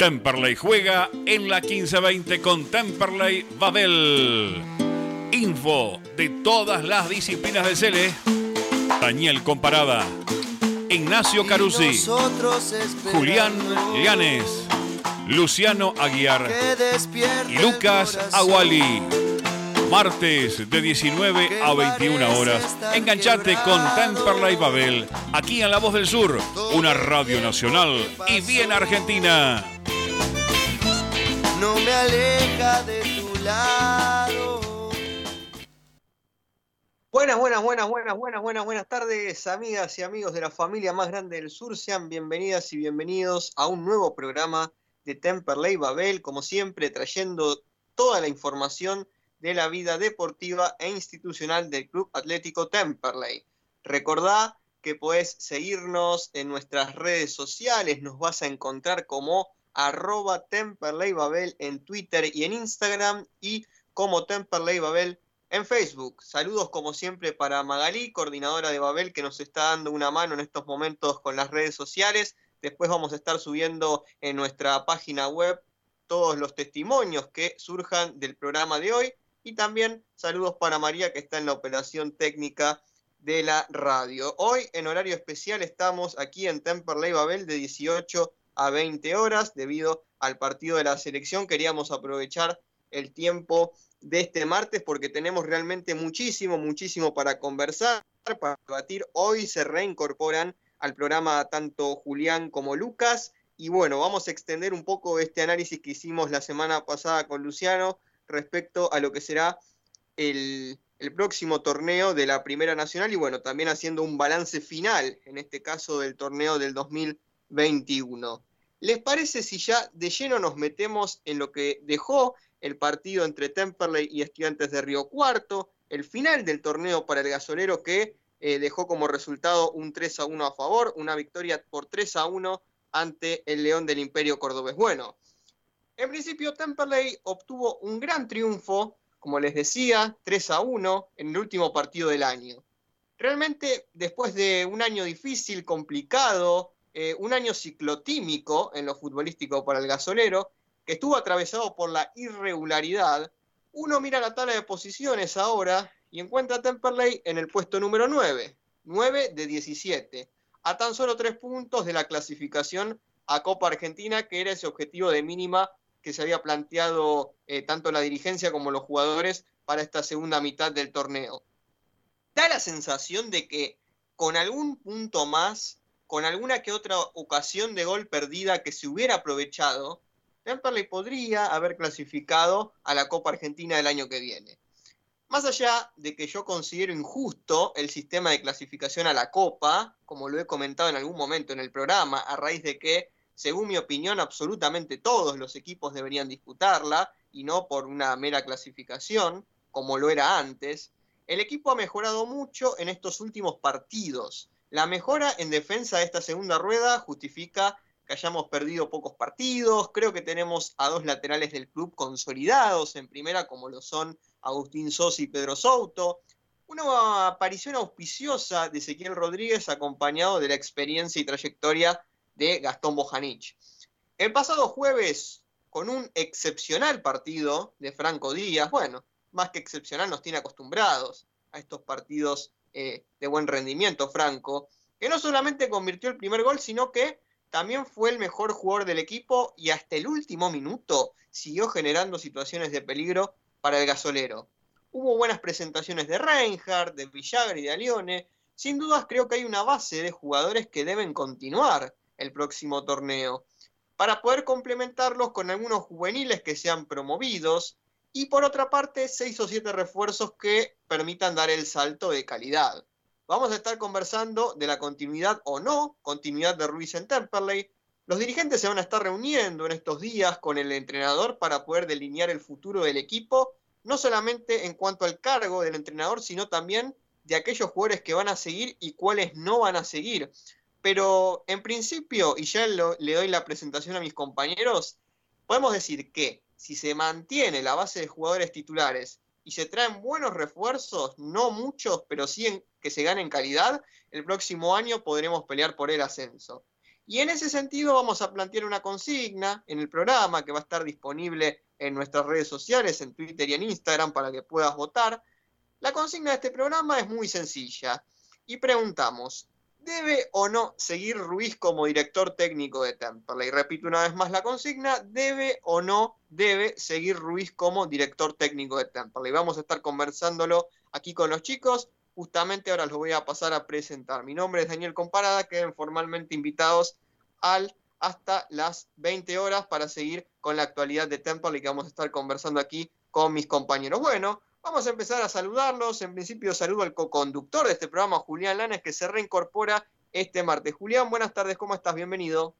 Temperley juega en la 1520 con Temperley Babel. Info de todas las disciplinas de Cele. Daniel Comparada. Ignacio Carusi. Julián Llanes. Luciano Aguiar. Y Lucas Aguali. Martes de 19 a 21 horas. Enganchate con Temperley Babel, aquí en La Voz del Sur, una radio nacional y bien argentina. No me aleja de tu lado. Buenas, buenas, buenas, buenas, buenas, buenas, buenas tardes, amigas y amigos de la familia más grande del sur. Sean bienvenidas y bienvenidos a un nuevo programa de Temperley Babel, como siempre, trayendo toda la información de la vida deportiva e institucional del Club Atlético Temperley. Recordá que podés seguirnos en nuestras redes sociales, nos vas a encontrar como arroba Temperley Babel en Twitter y en Instagram y como Temperley Babel en Facebook. Saludos como siempre para Magalí, coordinadora de Babel, que nos está dando una mano en estos momentos con las redes sociales. Después vamos a estar subiendo en nuestra página web todos los testimonios que surjan del programa de hoy y también saludos para María que está en la operación técnica de la radio. Hoy en horario especial estamos aquí en Temperley Babel de 18 a 20 horas debido al partido de la selección. Queríamos aprovechar el tiempo de este martes porque tenemos realmente muchísimo, muchísimo para conversar, para debatir. Hoy se reincorporan al programa tanto Julián como Lucas. Y bueno, vamos a extender un poco este análisis que hicimos la semana pasada con Luciano respecto a lo que será el, próximo torneo de la Primera Nacional y bueno, también haciendo un balance final, en este caso del torneo del 2021. ¿Les parece si ya de lleno nos metemos en lo que dejó el partido entre Temperley y Estudiantes de Río Cuarto, el final del torneo para el gasolero que eh, dejó como resultado un 3 a 1 a favor, una victoria por 3 a 1 ante el León del Imperio Cordobés. Bueno, en principio, Temperley obtuvo un gran triunfo, como les decía, 3 a 1 en el último partido del año. Realmente, después de un año difícil, complicado, eh, un año ciclotímico en lo futbolístico para el gasolero, que estuvo atravesado por la irregularidad, uno mira la tabla de posiciones ahora y encuentra a Temperley en el puesto número 9, 9 de 17, a tan solo 3 puntos de la clasificación a Copa Argentina, que era ese objetivo de mínima que se había planteado eh, tanto la dirigencia como los jugadores para esta segunda mitad del torneo. Da la sensación de que con algún punto más, con alguna que otra ocasión de gol perdida que se hubiera aprovechado, Temperley podría haber clasificado a la Copa Argentina del año que viene. Más allá de que yo considero injusto el sistema de clasificación a la Copa, como lo he comentado en algún momento en el programa, a raíz de que según mi opinión, absolutamente todos los equipos deberían disputarla y no por una mera clasificación, como lo era antes. El equipo ha mejorado mucho en estos últimos partidos. La mejora en defensa de esta segunda rueda justifica que hayamos perdido pocos partidos. Creo que tenemos a dos laterales del club consolidados en primera, como lo son Agustín Sosi y Pedro Souto. Una aparición auspiciosa de Ezequiel Rodríguez acompañado de la experiencia y trayectoria de Gastón Bojanic. El pasado jueves, con un excepcional partido de Franco Díaz, bueno, más que excepcional nos tiene acostumbrados a estos partidos eh, de buen rendimiento, Franco, que no solamente convirtió el primer gol, sino que también fue el mejor jugador del equipo y hasta el último minuto siguió generando situaciones de peligro para el gasolero. Hubo buenas presentaciones de Reinhardt, de Villagra y de Alione. Sin dudas creo que hay una base de jugadores que deben continuar el próximo torneo, para poder complementarlos con algunos juveniles que sean promovidos y por otra parte seis o siete refuerzos que permitan dar el salto de calidad. Vamos a estar conversando de la continuidad o no, continuidad de Ruiz en Temperley. Los dirigentes se van a estar reuniendo en estos días con el entrenador para poder delinear el futuro del equipo, no solamente en cuanto al cargo del entrenador, sino también de aquellos jugadores que van a seguir y cuáles no van a seguir. Pero en principio, y ya le doy la presentación a mis compañeros, podemos decir que si se mantiene la base de jugadores titulares y se traen buenos refuerzos, no muchos, pero sí que se ganen calidad, el próximo año podremos pelear por el ascenso. Y en ese sentido vamos a plantear una consigna en el programa que va a estar disponible en nuestras redes sociales, en Twitter y en Instagram, para que puedas votar. La consigna de este programa es muy sencilla y preguntamos, ¿debe o no seguir Ruiz como director técnico de Temperley? Repito una vez más la consigna, ¿debe o no debe seguir Ruiz como director técnico de Temperley? Vamos a estar conversándolo aquí con los chicos. Justamente ahora los voy a pasar a presentar. Mi nombre es Daniel Comparada, queden formalmente invitados al hasta las 20 horas para seguir con la actualidad de Temple que vamos a estar conversando aquí con mis compañeros. Bueno, vamos a empezar a saludarlos. En principio saludo al co-conductor de este programa, Julián Lanes, que se reincorpora este martes. Julián, buenas tardes, ¿cómo estás? Bienvenido.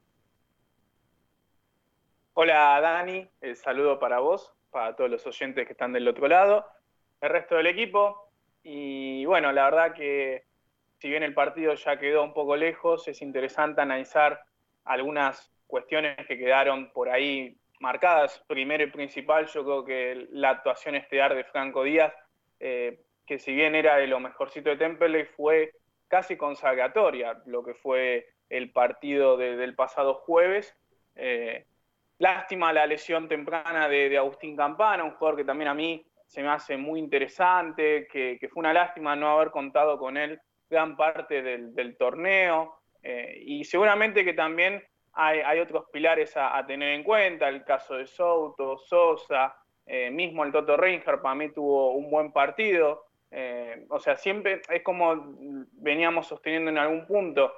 Hola Dani, el saludo para vos, para todos los oyentes que están del otro lado, el resto del equipo. Y bueno, la verdad que si bien el partido ya quedó un poco lejos, es interesante analizar algunas cuestiones que quedaron por ahí marcadas. Primero y principal, yo creo que la actuación estelar de Franco Díaz, eh, que si bien era de lo mejorcito de Temple, fue casi consagratoria lo que fue el partido del pasado jueves. Eh, lástima la lesión temprana de, Agustín Campana, un jugador que también a mí se me hace muy interesante, que, fue una lástima no haber contado con él gran parte del torneo. Eh, y seguramente que también hay, otros pilares a, tener en cuenta, el caso de Souto, Sosa, eh, mismo el Toto Reinger para mí tuvo un buen partido. Eh, o sea, siempre es como veníamos sosteniendo en algún punto.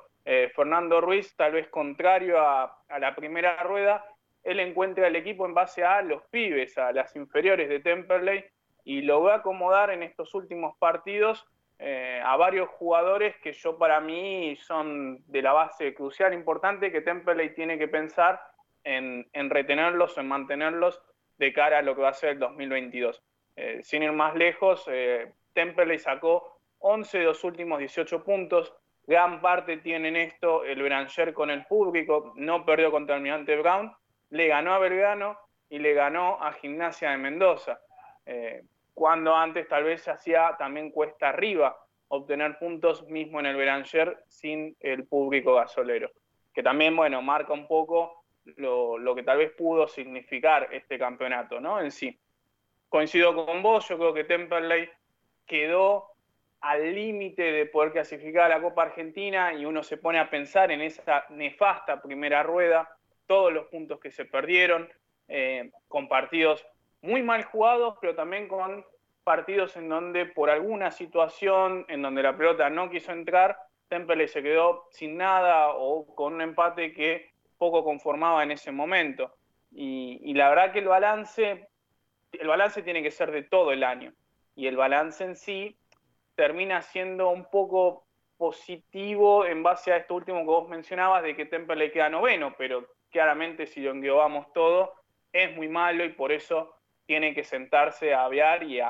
Fernando Ruiz, tal vez contrario a, a, la primera rueda, él encuentra el equipo en base a los pibes, a las inferiores de Temperley, y lo va a acomodar en estos últimos partidos eh, a varios jugadores que yo para mí son de la base crucial, importante, que Temperley tiene que pensar en, retenerlos, en mantenerlos de cara a lo que va a ser el 2022. Eh, sin ir más lejos, eh, Temperley sacó 11 de los últimos 18 puntos, gran parte tienen esto el Beranger con el público, no perdió contra Almirante Brown, le ganó a Belgrano y le ganó a Gimnasia de Mendoza cuando antes tal vez se hacía también cuesta arriba obtener puntos mismo en el Beranger sin el público gasolero, que también, bueno, marca un poco lo, que tal vez pudo significar este campeonato, ¿no? En sí. Coincido con vos, yo creo que Temperley quedó al límite de poder clasificar a la Copa Argentina y uno se pone a pensar en esa nefasta primera rueda, todos los puntos que se perdieron, eh, con partidos muy mal jugados, pero también con partidos en donde por alguna situación, en donde la pelota no quiso entrar, Temple se quedó sin nada o con un empate que poco conformaba en ese momento. Y, la verdad que el balance, el balance tiene que ser de todo el año. Y el balance en sí termina siendo un poco positivo en base a esto último que vos mencionabas de que Temple queda noveno, pero claramente si lo englobamos todo, es muy malo y por eso tiene que sentarse a aviar y,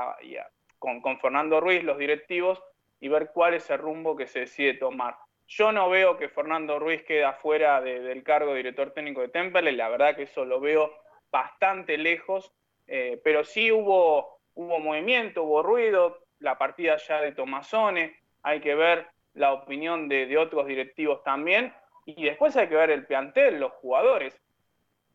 con, Fernando Ruiz, los directivos, y ver cuál es el rumbo que se decide tomar. Yo no veo que Fernando Ruiz quede afuera del cargo de director técnico de Temple, la verdad que eso lo veo bastante lejos, eh, pero sí hubo, movimiento, hubo ruido, la partida ya de Tomasone, hay que ver la opinión de, de otros directivos también, y después hay que ver el plantel, los jugadores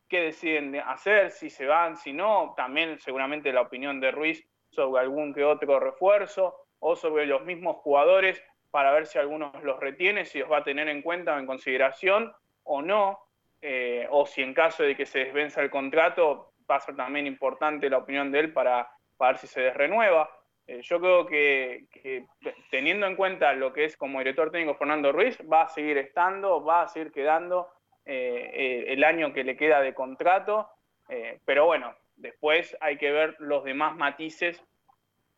qué deciden hacer, si se van, si no, también seguramente la opinión de Ruiz sobre algún que otro refuerzo o sobre los mismos jugadores para ver si algunos los retiene, si los va a tener en cuenta o en consideración o no, eh, o si en caso de que se desvenza el contrato va a ser también importante la opinión de él para, ver si se desrenueva. Eh, yo creo que, que, teniendo en cuenta lo que es como director técnico Fernando Ruiz, va a seguir estando, va a seguir quedando eh, eh, el año que le queda de contrato, eh, pero bueno, después hay que ver los demás matices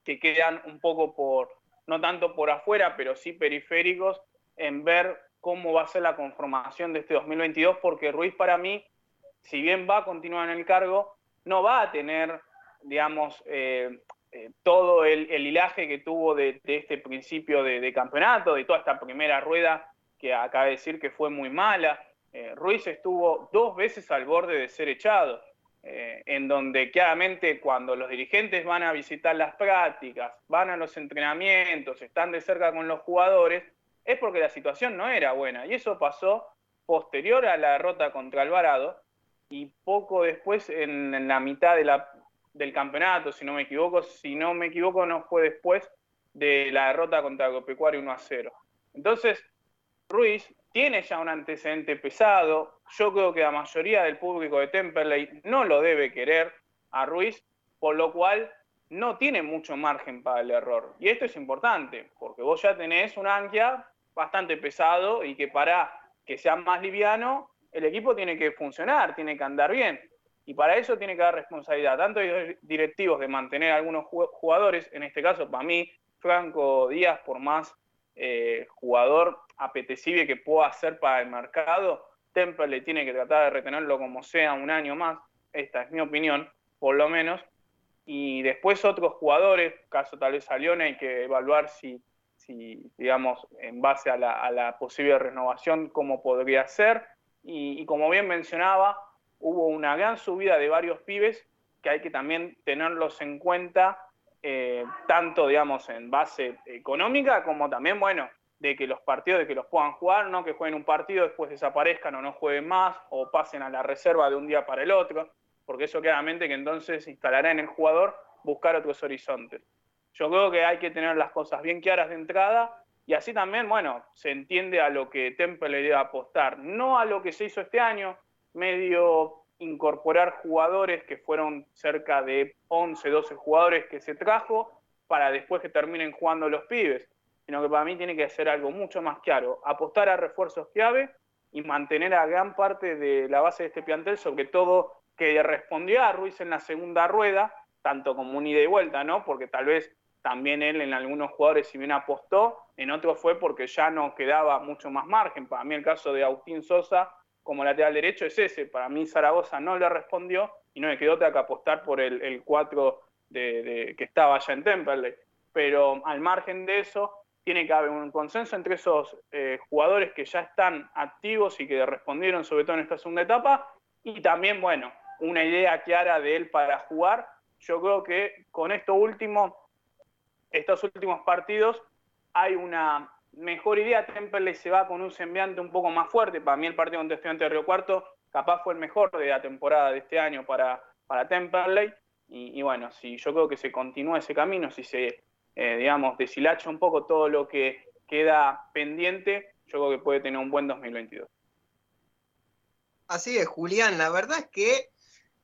que quedan un poco por, no tanto por afuera, pero sí periféricos, en ver cómo va a ser la conformación de este 2022, porque Ruiz para mí, si bien va a continuar en el cargo, no va a tener, digamos, todo el, hilaje que tuvo de, este principio de, de, campeonato, de toda esta primera rueda que acaba de decir que fue muy mala, eh, Ruiz estuvo dos veces al borde de ser echado, eh, en donde claramente cuando los dirigentes van a visitar las prácticas, van a los entrenamientos, están de cerca con los jugadores, es porque la situación no era buena. Y eso pasó posterior a la derrota contra Alvarado y poco después en, la mitad del campeonato, si no me equivoco, si no me equivoco no fue después de la derrota contra Agropecuario 1 a 0. Entonces, Ruiz tiene ya un antecedente pesado. Yo creo que la mayoría del público de Temperley no lo debe querer a Ruiz, por lo cual no tiene mucho margen para el error. Y esto es importante, porque vos ya tenés un Ankia bastante pesado y que para que sea más liviano, el equipo tiene que funcionar, tiene que andar bien. Y para eso tiene que dar responsabilidad, tanto de directivos de mantener a algunos jugadores, en este caso para mí, Franco Díaz, por más eh, jugador apetecible que pueda hacer para el mercado, Temple tiene que tratar de retenerlo como sea un año más, esta es mi opinión, por lo menos. Y después otros jugadores, caso tal vez a León, hay que evaluar si, si digamos, en base a la, posible renovación, cómo podría ser. Y, como bien mencionaba, hubo una gran subida de varios pibes que hay que también tenerlos en cuenta eh, tanto, digamos, en base económica como también, bueno, de que los partidos, de que los puedan jugar, no que jueguen un partido, después desaparezcan o no jueguen más, o pasen a la reserva de un día para el otro, porque eso claramente que entonces instalará en el jugador buscar otros horizontes. Yo creo que hay que tener las cosas bien claras de entrada y así también, bueno, se entiende a lo que Temple le debe apostar, no a lo que se hizo este año, medio incorporar jugadores que fueron cerca de 11, 12 jugadores que se trajo para después que terminen jugando los pibes, sino que para mí tiene que ser algo mucho más claro, apostar a refuerzos clave y mantener a gran parte de la base de este plantel, sobre todo que respondió a Ruiz en la segunda rueda, tanto como un ida y vuelta, ¿no? Porque tal vez también él en algunos jugadores, si bien apostó, en otros fue porque ya no quedaba mucho más margen. Para mí el caso de Agustín Sosa como lateral derecho es ese. Para mí Zaragoza no le respondió y no me quedó otra que apostar por el, 4 de, que estaba allá en Temperley. Pero al margen de eso, tiene que haber un consenso entre esos eh, jugadores que ya están activos y que respondieron sobre todo en esta segunda etapa y también, bueno, una idea clara de él para jugar. Yo creo que con esto último, estos últimos partidos, hay una mejor idea. Temperley se va con un semblante un poco más fuerte. Para mí el partido contra Estudiante de Río Cuarto capaz fue el mejor de la temporada de este año para, para Temperley. Y, bueno, si yo creo que se continúa ese camino, si se, eh, digamos, deshilacha un poco todo lo que queda pendiente, yo creo que puede tener un buen 2022. Así es, Julián. La verdad es que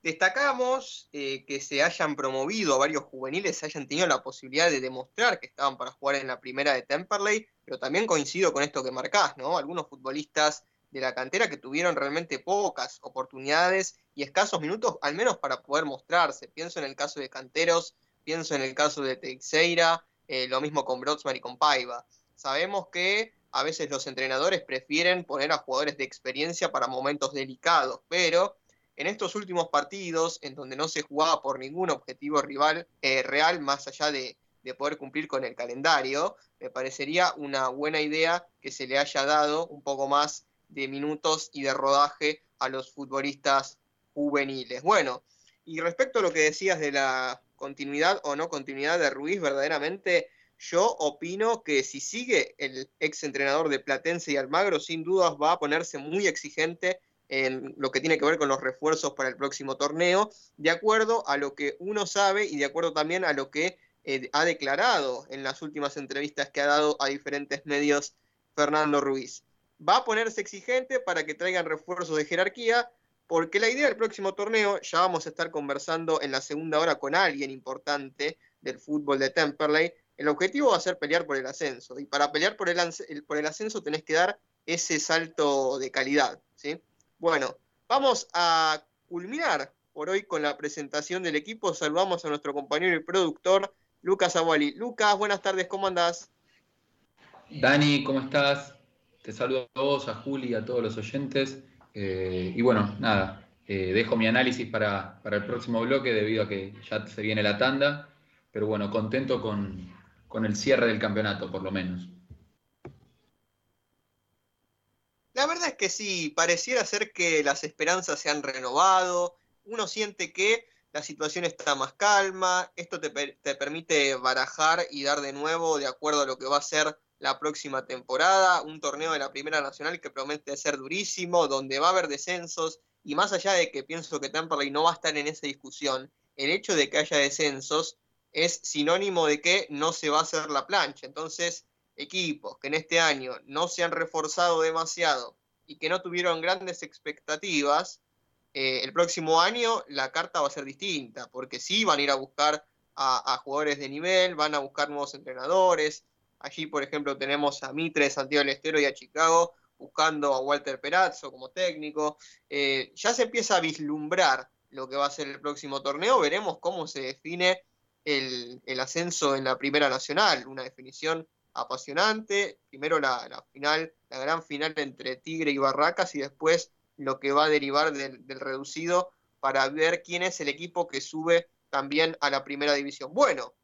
Destacamos eh, que se hayan promovido varios juveniles, se hayan tenido la posibilidad de demostrar que estaban para jugar en la primera de Temperley, pero también coincido con esto que marcás, ¿no? Algunos futbolistas de la cantera que tuvieron realmente pocas oportunidades y escasos minutos, al menos para poder mostrarse. Pienso en el caso de Canteros, pienso en el caso de Teixeira, eh, lo mismo con Brodsman y con Paiva. Sabemos que a veces los entrenadores prefieren poner a jugadores de experiencia para momentos delicados, pero en estos últimos partidos, en donde no se jugaba por ningún objetivo rival eh, real, más allá de, poder cumplir con el calendario, me parecería una buena idea que se le haya dado un poco más de minutos y de rodaje a los futbolistas juveniles. Bueno, y respecto a lo que decías de la continuidad o no continuidad de Ruiz, verdaderamente yo opino que si sigue el ex entrenador de Platense y Almagro, sin dudas va a ponerse muy exigente en lo que tiene que ver con los refuerzos para el próximo torneo, de acuerdo a lo que uno sabe y de acuerdo también a lo que eh, ha declarado en las últimas entrevistas que ha dado a diferentes medios Fernando Ruiz. Va a ponerse exigente para que traigan refuerzos de jerarquía, porque la idea del próximo torneo, ya vamos a estar conversando en la segunda hora con alguien importante del fútbol de Temperley, el objetivo va a ser pelear por el ascenso, y para pelear por el, por el ascenso tenés que dar ese salto de calidad, ¿sí? Bueno, vamos a culminar por hoy con la presentación del equipo. Saludamos a nuestro compañero y productor, Lucas Aguali. Lucas, buenas tardes, ¿cómo andás? Dani, ¿cómo estás? Te saludo a vos, a Juli, a todos los oyentes. Eh, y bueno, nada, eh, dejo mi análisis para, para, el próximo bloque debido a que ya se viene la tanda. Pero bueno, contento con, con el cierre del campeonato, por lo menos. La verdad es que sí, pareciera ser que las esperanzas se han renovado, uno siente que la situación está más calma, esto te, permite barajar y dar de nuevo de acuerdo a lo que va a ser la próxima temporada, un torneo de la Primera Nacional que promete ser durísimo, donde va a haber descensos, y más allá de que pienso que Temperley no va a estar en esa discusión, el hecho de que haya descensos es sinónimo de que no se va a hacer la plancha. Entonces, equipos que en este año no se han reforzado demasiado y que no tuvieron grandes expectativas, eh, el próximo año la carta va a ser distinta, porque sí van a ir a buscar a, jugadores de nivel, van a buscar nuevos entrenadores. Allí, por ejemplo, tenemos a Mitre, Santiago del Estero y a Chicago buscando a Walter Perazzo como técnico. Eh, ya se empieza a vislumbrar lo que va a ser el próximo torneo. Veremos cómo se define el, ascenso en la Primera Nacional. Una definición apasionante. Primero la, final, la gran final entre Tigre y Barracas y después lo que va a derivar del, reducido para ver quién es el equipo que sube también a la primera división. Bueno,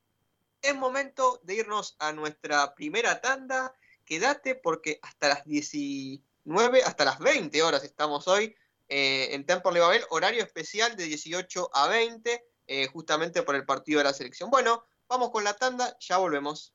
es momento de irnos a nuestra primera tanda. Quédate porque hasta las 19, hasta las 20 horas estamos hoy eh, en Temple Babel, horario especial de 18 a 20, eh, justamente por el partido de la selección. Bueno, vamos con la tanda, ya volvemos.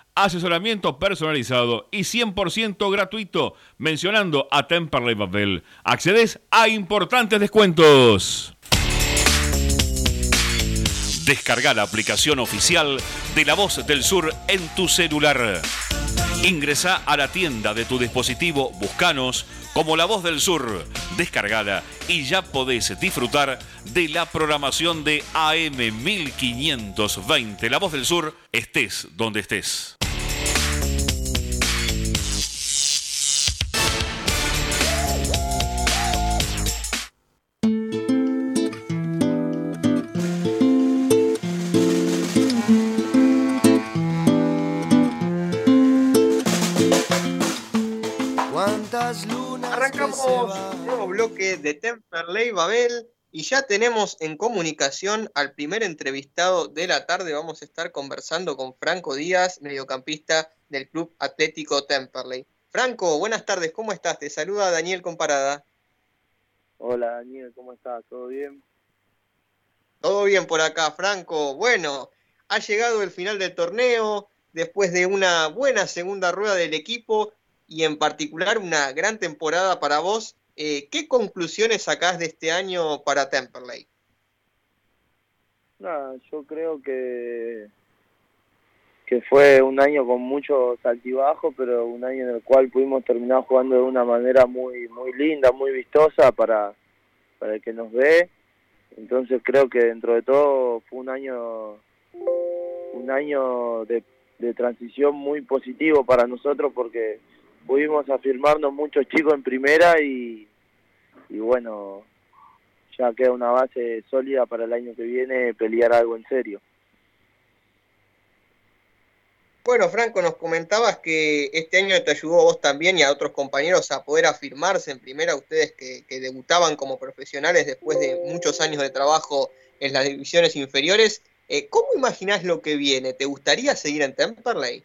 asesoramiento personalizado y 100% gratuito mencionando a Temperley Babel. Accedes a importantes descuentos. Descarga la aplicación oficial de La Voz del Sur en tu celular. Ingresa a la tienda de tu dispositivo, buscanos como La Voz del Sur. Descargada y ya podés disfrutar de la programación de AM 1520. La Voz del Sur, estés donde estés. Un nuevo bloque de Temperley Babel y ya tenemos en comunicación al primer entrevistado de la tarde. Vamos a estar conversando con Franco Díaz, mediocampista del Club Atlético Temperley. Franco, buenas tardes, ¿cómo estás? Te saluda Daniel Comparada. Hola Daniel, ¿cómo estás? ¿Todo bien? Todo bien por acá, Franco. Bueno, ha llegado el final del torneo, después de una buena segunda rueda del equipo y en particular una gran temporada para vos. Eh, ¿Qué conclusiones sacás de este año para Temperley? Nada, yo creo que que fue un año con muchos altibajos, pero un año en el cual pudimos terminar jugando de una manera muy muy linda, muy vistosa para, para el que nos ve. Entonces creo que dentro de todo fue un año un año de, de transición muy positivo para nosotros porque pudimos afirmarnos muchos chicos en primera y, bueno, ya queda una base sólida para el año que viene pelear algo en serio. Bueno, Franco, nos comentabas que este año te ayudó a vos también y a otros compañeros a poder afirmarse en primera, ustedes que, que debutaban como profesionales después de muchos años de trabajo en las divisiones inferiores. Eh, ¿Cómo imaginás lo que viene? ¿Te gustaría seguir en Temperley?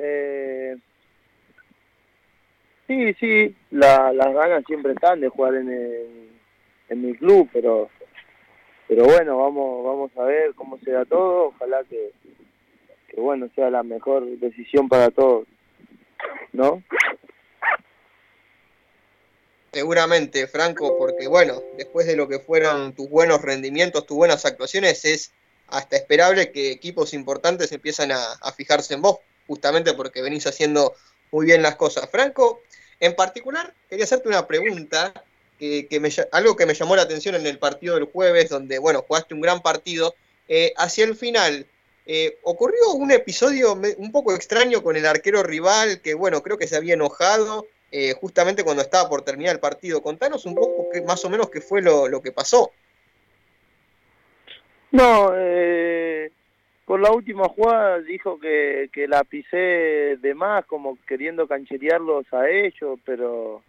Eh, sí, sí, la, las ganas siempre están de jugar en, el, en mi club, pero pero bueno, vamos vamos a ver cómo se da todo, ojalá que, que bueno sea la mejor decisión para todos, ¿no? Seguramente, Franco, porque bueno, después de lo que fueron tus buenos rendimientos, tus buenas actuaciones, es hasta esperable que equipos importantes empiezan a, a fijarse en vos, justamente porque venís haciendo muy bien las cosas. Franco, en particular, quería hacerte una pregunta, que, me, algo que me llamó la atención en el partido del jueves, donde, bueno, jugaste un gran partido. Eh, hacia el final, eh, ocurrió un episodio un poco extraño con el arquero rival, que, bueno, creo que se había enojado eh, justamente cuando estaba por terminar el partido. Contanos un poco más o menos qué fue lo, lo que pasó. No, eh, por la última jugada dijo que, que la pisé de más, como queriendo cancherearlos a ellos, pero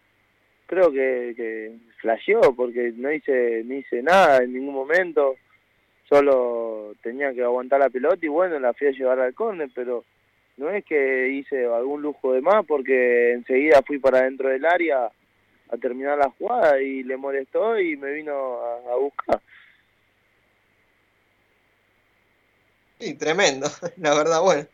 creo que, que flasheó porque no hice, no hice nada en ningún momento, solo tenía que aguantar la pelota y bueno, la fui a llevar al córner, pero no es que hice algún lujo de más porque enseguida fui para dentro del área a terminar la jugada y le molestó y me vino a, a buscar. Sí, tremendo, la verdad, bueno,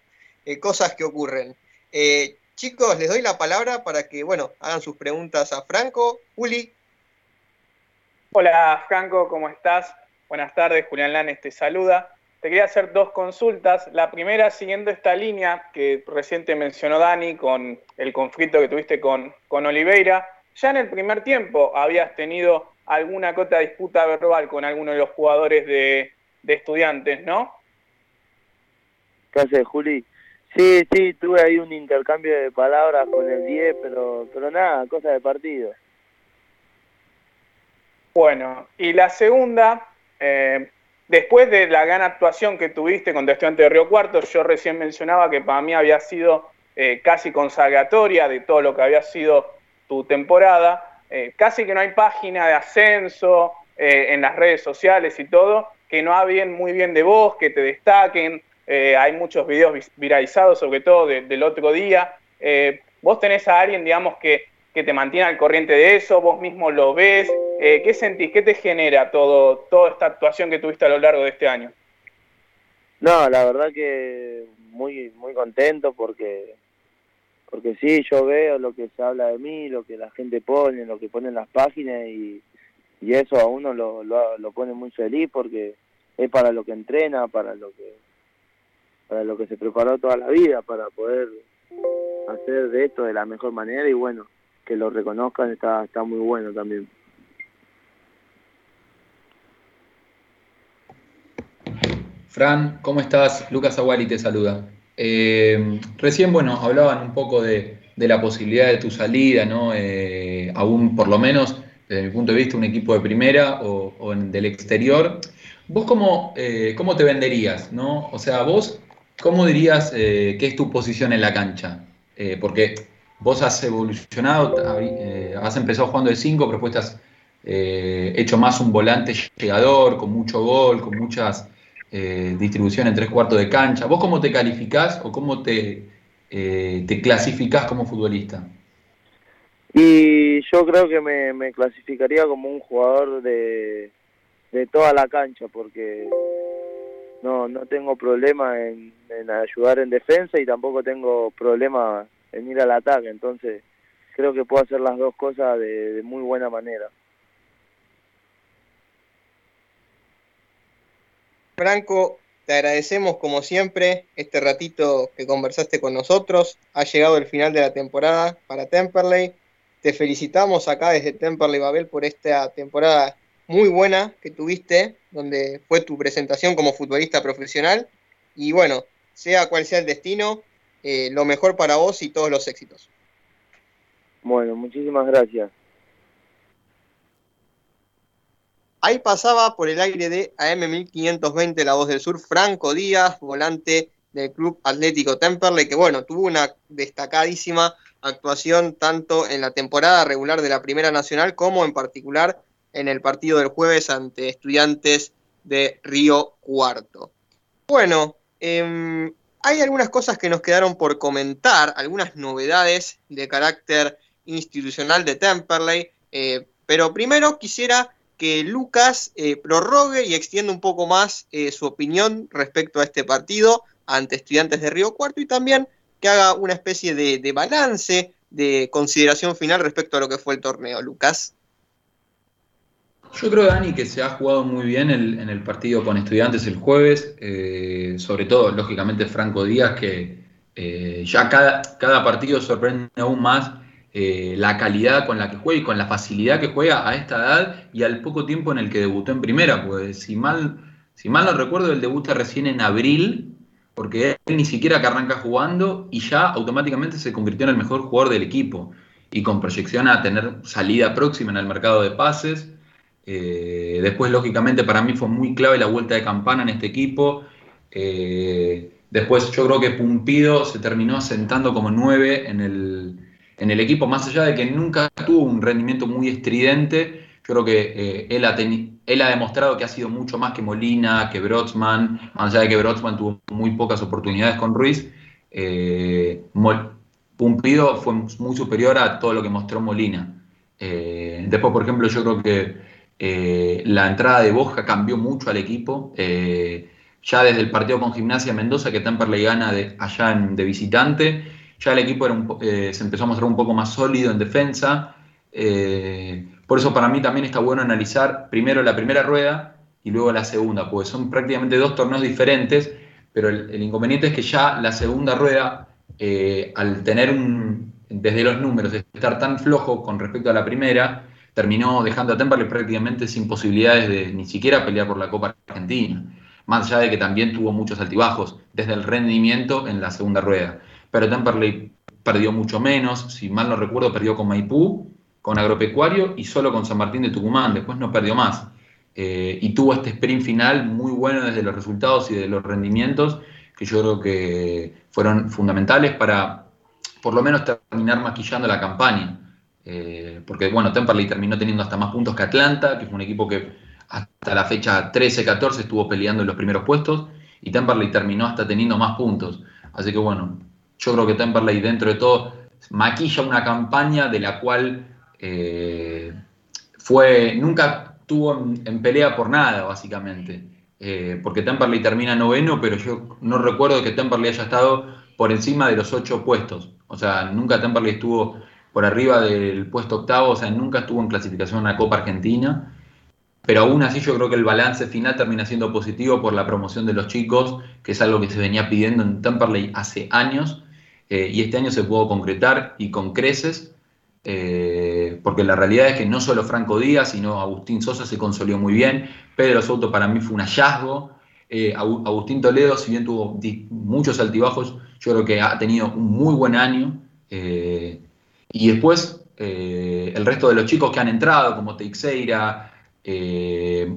eh, cosas que ocurren. Eh, chicos, les doy la palabra para que, bueno, hagan sus preguntas a Franco. Juli. Hola, Franco, ¿cómo estás? Buenas tardes, Julián Lanes te saluda. Te quería hacer dos consultas. La primera, siguiendo esta línea que reciente mencionó Dani con el conflicto que tuviste con, con Oliveira, ya en el primer tiempo habías tenido alguna cota de disputa verbal con alguno de los jugadores de, de estudiantes, ¿no? ¿Qué Juli? Sí, sí, tuve ahí un intercambio de palabras con el 10, pero, pero nada, cosa de partido. Bueno, y la segunda, eh, después de la gran actuación que tuviste contra Estudiante de Río Cuarto, yo recién mencionaba que para mí había sido eh, casi consagratoria de todo lo que había sido tu temporada. Eh, casi que no hay página de ascenso en las redes sociales y todo, que no hablen muy bien de vos, que te destaquen. Eh, hay muchos videos viralizados, sobre todo de, del otro día. Eh, vos tenés a alguien, digamos, que, que, te mantiene al corriente de eso, vos mismo lo ves. Eh, ¿Qué sentís? ¿Qué te genera todo, toda esta actuación que tuviste a lo largo de este año? No, la verdad que muy muy contento porque porque sí, yo veo lo que se habla de mí, lo que la gente pone, lo que ponen las páginas y, y eso a uno lo, lo, lo pone muy feliz porque es para lo que entrena, para lo que para lo que se preparó toda la vida, para poder hacer de esto de la mejor manera y bueno, que lo reconozcan está, está muy bueno también. Fran, ¿cómo estás? Lucas Aguali te saluda. Eh, recién, bueno, hablaban un poco de, de, la posibilidad de tu salida, ¿no? Eh, aún por lo menos, desde mi punto de vista, un equipo de primera o, en, del exterior. ¿Vos cómo, eh, cómo te venderías, no? O sea, vos ¿Cómo dirías eh, que es tu posición en la cancha? Eh, porque vos has evolucionado, eh, has empezado jugando de 5, pero después has eh, hecho más un volante llegador, con mucho gol, con muchas distribuciones en tres cuartos de cancha. ¿Vos cómo te calificás o cómo te, te clasificás como futbolista? Y yo creo que me, clasificaría como un jugador de, de toda la cancha, porque no, no tengo problema en, ayudar en defensa y tampoco tengo problema en ir al ataque, entonces creo que puedo hacer las dos cosas de, muy buena manera. Franco, te agradecemos como siempre este ratito que conversaste con nosotros. Ha llegado el final de la temporada para Temperley. Te felicitamos acá desde Temperley Babel por esta temporada muy buena que tuviste, donde fue tu presentación como futbolista profesional. Y bueno, sea cual sea el destino, eh, lo mejor para vos y todos los éxitos. Bueno, muchísimas gracias. Ahí pasaba por el aire de AM1520 La Voz del Sur, Franco Díaz, volante del Club Atlético Temperley, que bueno, tuvo una destacadísima actuación tanto en la temporada regular de la Primera Nacional como en particular en el partido del jueves ante estudiantes de Río Cuarto. Bueno, em, hay algunas cosas que nos quedaron por comentar, algunas novedades de carácter institucional de Temperley, eh, pero primero quisiera que Lucas eh, prorrogue y extienda un poco más eh, su opinión respecto a este partido ante estudiantes de Río Cuarto y también que haga una especie de, de balance, de consideración final respecto a lo que fue el torneo. Lucas. Yo creo, Dani, que se ha jugado muy bien en el partido con estudiantes el jueves, eh, sobre todo, lógicamente, Franco Díaz, que eh, ya cada, cada, partido sorprende aún más eh, la calidad con la que juega y con la facilidad que juega a esta edad y al poco tiempo en el que debutó en primera, pues si mal, si mal no recuerdo, él debuta recién en abril, porque él ni siquiera que arranca jugando y ya automáticamente se convirtió en el mejor jugador del equipo y con proyección a tener salida próxima en el mercado de pases eh, después, lógicamente, para mí fue muy clave la vuelta de campana en este equipo. Eh, después, yo creo que Pumpido se terminó sentando como nueve en el, en el equipo, más allá de que nunca tuvo un rendimiento muy estridente. Yo creo que eh, él, ha él ha demostrado que ha sido mucho más que Molina, que Brotzman, más allá de que Brotzman tuvo muy pocas oportunidades con Ruiz. Pumpido fue muy superior a todo lo que mostró Molina. después, por ejemplo, yo creo que eh, la entrada de Boja cambió mucho al equipo. Eh, ya desde el partido con Gimnasia Mendoza, que Temperley gana allá de visitante, ya el equipo eh, se empezó a mostrar un poco más sólido en defensa. por eso para mí también está bueno analizar primero la primera rueda y luego la segunda, porque son prácticamente dos torneos diferentes, pero el, inconveniente es que ya la segunda rueda, al tener un, desde los números, estar tan flojo con respecto a la primera, terminó dejando a Temperley prácticamente sin posibilidades de ni siquiera pelear por la Copa Argentina, más allá de que también tuvo muchos altibajos desde el rendimiento en la segunda rueda. Pero Temperley perdió mucho menos, si mal no recuerdo, perdió con Maipú, con Agropecuario y solo con San Martín de Tucumán, después no perdió más. Eh, y tuvo este sprint final muy bueno desde los resultados y de los rendimientos, que yo creo que fueron fundamentales para por lo menos terminar maquillando la campaña. Eh, porque bueno, Temperley terminó teniendo hasta más puntos que Atlanta, que fue un equipo que hasta la fecha 13-14 estuvo peleando en los primeros puestos, y Temperley terminó hasta teniendo más puntos. Así que bueno, yo creo que Temperley dentro de todo maquilla una campaña de la cual eh, fue, nunca tuvo en, pelea por nada, básicamente. Eh, porque Temperley termina noveno, pero yo no recuerdo que Temperley haya estado por encima de los ocho puestos. O sea, nunca Temperley estuvo por arriba del puesto octavo, o sea, nunca estuvo en clasificación a la Copa Argentina, pero aún así yo creo que el balance final termina siendo positivo por la promoción de los chicos, que es algo que se venía pidiendo en Temperley hace años, eh, y este año se pudo concretar y con creces, eh, porque la realidad es que no solo Franco Díaz, sino Agustín Sosa se consolidó muy bien, Pedro Soto para mí fue un hallazgo, eh, Agustín Toledo, si bien tuvo muchos altibajos, yo creo que ha tenido un muy buen año. Y después, eh, el resto de los chicos que han entrado, como Teixeira, eh,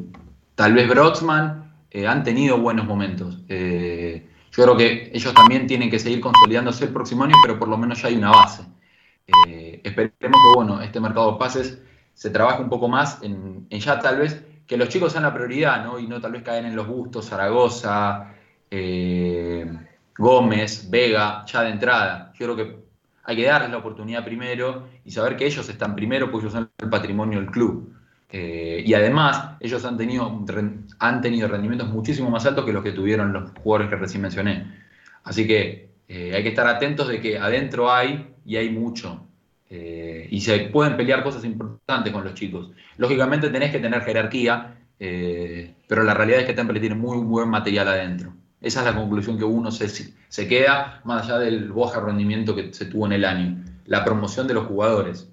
tal vez Brotzman, eh, han tenido buenos momentos. yo creo que ellos también tienen que seguir consolidándose el próximo año, pero por lo menos ya hay una base. Eh, esperemos que bueno, este mercado de pases se trabaje un poco más en, ya tal vez que los chicos sean la prioridad, ¿no? Y no tal vez caen en los gustos, Zaragoza, eh, Gómez, Vega, ya de entrada. Yo creo que hay que darles la oportunidad primero y saber que ellos están primero porque ellos son el patrimonio del club. Eh, y además, ellos han tenido, han tenido rendimientos muchísimo más altos que los que tuvieron los jugadores que recién mencioné. Así que eh, hay que estar atentos de que adentro hay y hay mucho. Eh, y se pueden pelear cosas importantes con los chicos. Lógicamente tenés que tener jerarquía, pero la realidad es que Temple tiene muy buen material adentro. Esa es la conclusión que uno se, se queda, más allá del bajo rendimiento que se tuvo en el año. La promoción de los jugadores.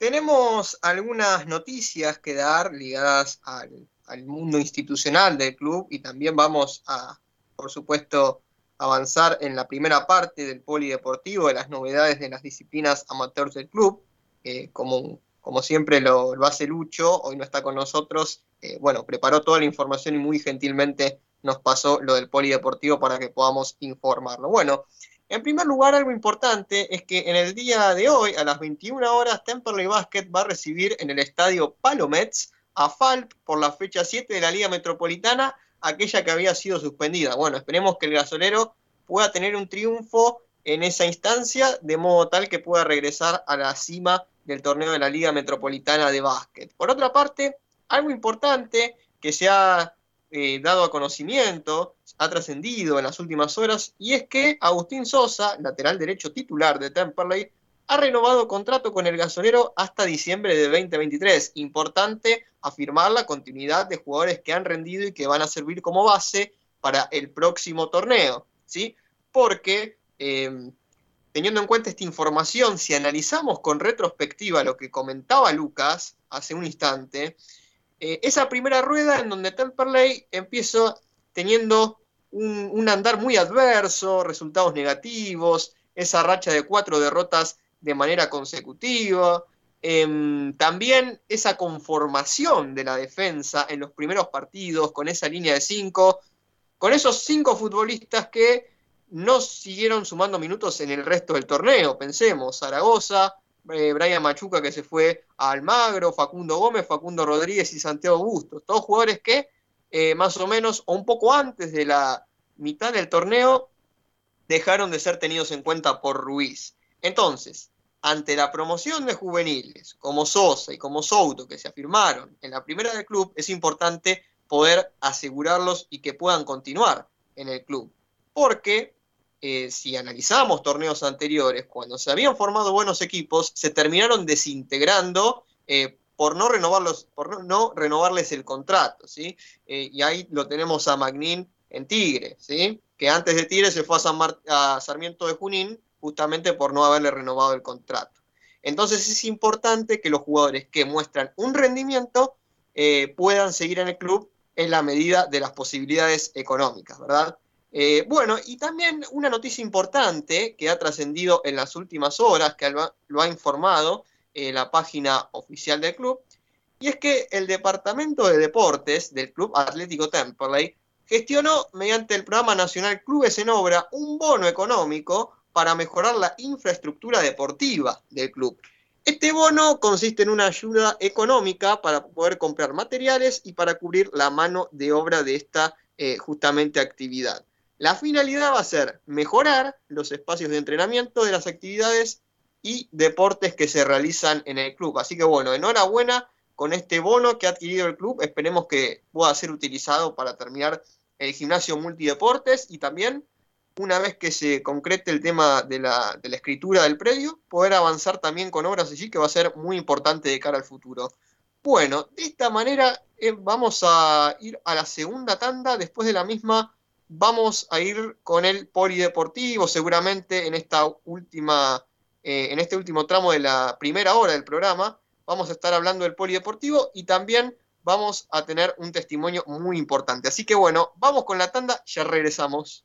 Tenemos algunas noticias que dar ligadas al, mundo institucional del club y también vamos a, por supuesto, avanzar en la primera parte del polideportivo, de las novedades de las disciplinas amateurs del club. como, como siempre lo, hace Lucho, hoy no está con nosotros, eh, bueno, preparó toda la información y muy gentilmente nos pasó lo del polideportivo para que podamos informarlo. Bueno, en primer lugar, algo importante es que en el día de hoy, a las 21 horas, Temperley Basket va a recibir en el estadio Palomets a Falp por la fecha 7 de la Liga Metropolitana, aquella que había sido suspendida. Bueno, esperemos que el gasolero pueda tener un triunfo en esa instancia, de modo tal que pueda regresar a la cima del torneo de la Liga Metropolitana de Básquet. Por otra parte, algo importante que se ha eh, dado a conocimiento, ha trascendido en las últimas horas, y es que Agustín Sosa, lateral derecho titular de Temperley, ha renovado contrato con el gasonero hasta diciembre de 2023. Importante afirmar la continuidad de jugadores que han rendido y que van a servir como base para el próximo torneo, ¿sí? Porque em, teniendo en cuenta esta información, si analizamos con retrospectiva lo que comentaba Lucas hace un instante, eh, esa primera rueda en donde Temperley empieza teniendo un, andar muy adverso, resultados negativos, esa racha de cuatro derrotas de manera consecutiva, em, también esa conformación de la defensa en los primeros partidos con esa línea de cinco, con esos cinco futbolistas que no siguieron sumando minutos en el resto del torneo. Pensemos, Zaragoza, eh, Brian Machuca que se fue a Almagro, Facundo Gómez, Facundo Rodríguez y Santiago Bustos. Todos jugadores que eh, más o menos o un poco antes de la mitad del torneo dejaron de ser tenidos en cuenta por Ruiz. Entonces, ante la promoción de juveniles como Sosa y como Souto que se afirmaron en la primera del club, es importante poder asegurarlos y que puedan continuar en el club. Porque eh, si analizamos torneos anteriores, cuando se habían formado buenos equipos, se terminaron desintegrando eh, por, no renovarlos, por no, renovarles el contrato. ¿sí? Eh, y ahí lo tenemos a Magnin en Tigre, ¿sí? que antes de Tigre se fue a, a Sarmiento de Junín justamente por no haberle renovado el contrato. Entonces es importante que los jugadores que muestran un rendimiento puedan seguir en el club en la medida de las posibilidades económicas, ¿verdad? Eh, bueno, y también una noticia importante que ha trascendido en las últimas horas, que lo ha informado eh, la página oficial del club, y es que el Departamento de Deportes del Club Atlético Temperley gestionó mediante el Programa Nacional Clubes en Obra un bono económico para mejorar la infraestructura deportiva del club. Este bono consiste en una ayuda económica para poder comprar materiales y para cubrir la mano de obra de esta eh, justamente actividad. La finalidad va a ser mejorar los espacios de entrenamiento de las actividades y deportes que se realizan en el club. Así que bueno, enhorabuena con este bono que ha adquirido el club. Esperemos que pueda ser utilizado para terminar el gimnasio multideportes y también, una vez que se concrete el tema de la, escritura del predio, poder avanzar también con obras allí que va a ser muy importante de cara al futuro. Bueno, de esta manera eh, vamos a ir a la segunda tanda. Después de la misma vamos a ir con el polideportivo, seguramente en esta última, eh, en este último tramo de la primera hora del programa, vamos a estar hablando del polideportivo y también vamos a tener un testimonio muy importante. Así que bueno, vamos con la tanda, ya regresamos.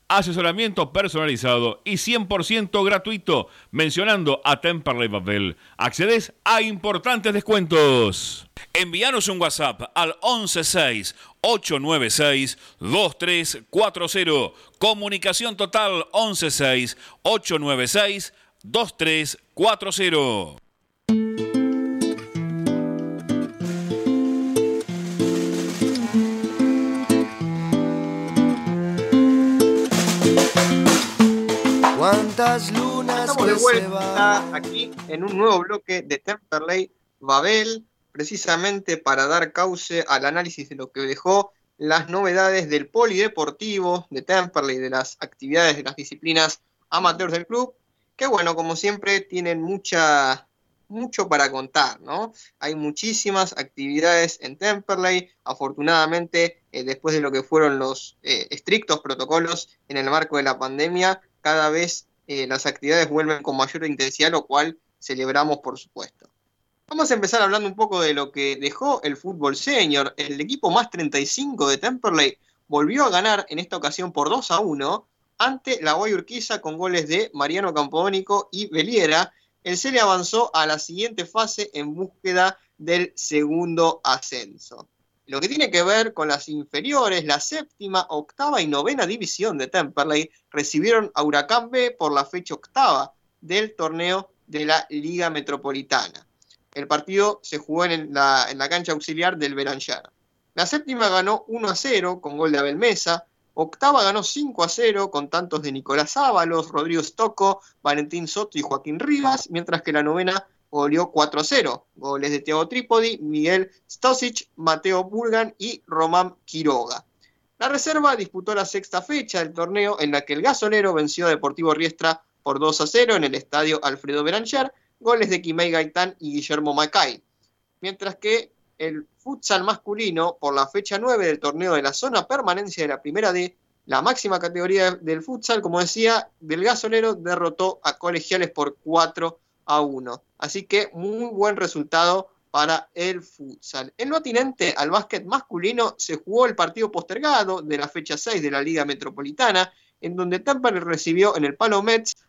asesoramiento personalizado y 100% gratuito mencionando a Temperley Babel. Accedes a importantes descuentos. Envíanos un WhatsApp al 116 896 2340. Comunicación total 116 896 2340. Lunas Estamos de vuelta aquí en un nuevo bloque de Temperley Babel, precisamente para dar cauce al análisis de lo que dejó las novedades del polideportivo de Temperley, de las actividades de las disciplinas amateurs del club, que bueno, como siempre, tienen mucha, mucho para contar, ¿no? Hay muchísimas actividades en Temperley, afortunadamente, eh, después de lo que fueron los eh, estrictos protocolos en el marco de la pandemia, cada vez eh, las actividades vuelven con mayor intensidad, lo cual celebramos por supuesto. Vamos a empezar hablando un poco de lo que dejó el fútbol senior. El equipo más 35 de Temperley volvió a ganar en esta ocasión por 2 a 1 ante la Guayurquiza con goles de Mariano Campodónico y Beliera. El Cele avanzó a la siguiente fase en búsqueda del segundo ascenso. Lo que tiene que ver con las inferiores, la séptima, octava y novena división de Temperley recibieron a Huracán B por la fecha octava del torneo de la Liga Metropolitana. El partido se jugó en la, en la cancha auxiliar del Beranger. La séptima ganó 1 a 0 con gol de Abel Mesa. Octava ganó 5 a 0 con tantos de Nicolás Ábalos, Rodrigo Stocco, Valentín Soto y Joaquín Rivas, mientras que la novena goleó 4-0. Goles de Thiago Trípodi, Miguel Stosic, Mateo Burgan y Román Quiroga. La reserva disputó la sexta fecha del torneo en la que el gasolero venció a Deportivo Riestra por 2 0 en el estadio Alfredo Beranger, goles de Quimei Gaitán y Guillermo Macay. Mientras que el futsal masculino, por la fecha 9 del torneo de la zona permanencia de la primera D, la máxima categoría del futsal, como decía, del gasolero derrotó a colegiales por 4 a 1. Así que muy buen resultado para el futsal. En lo atinente al básquet masculino se jugó el partido postergado de la fecha 6 de la Liga Metropolitana, en donde Tampa recibió en el Palo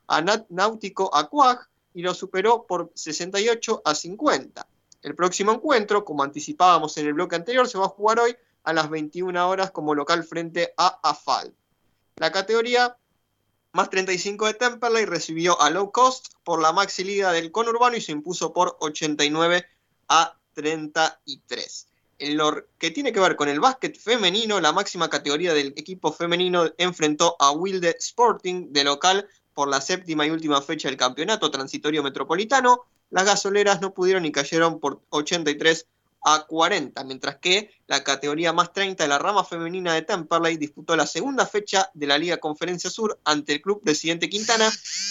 a Náutico Aquag y lo superó por 68 a 50. El próximo encuentro, como anticipábamos en el bloque anterior, se va a jugar hoy a las 21 horas como local frente a AFAL. La categoría más 35 de Temperley recibió a low cost por la maxi liga del conurbano y se impuso por 89 a 33. En lo que tiene que ver con el básquet femenino, la máxima categoría del equipo femenino enfrentó a Wilde Sporting de local por la séptima y última fecha del campeonato transitorio metropolitano. Las gasoleras no pudieron y cayeron por 83 a 40, mientras que la categoría más 30 de la rama femenina de Temperley disputó la segunda fecha de la Liga Conferencia Sur ante el Club Presidente Quintana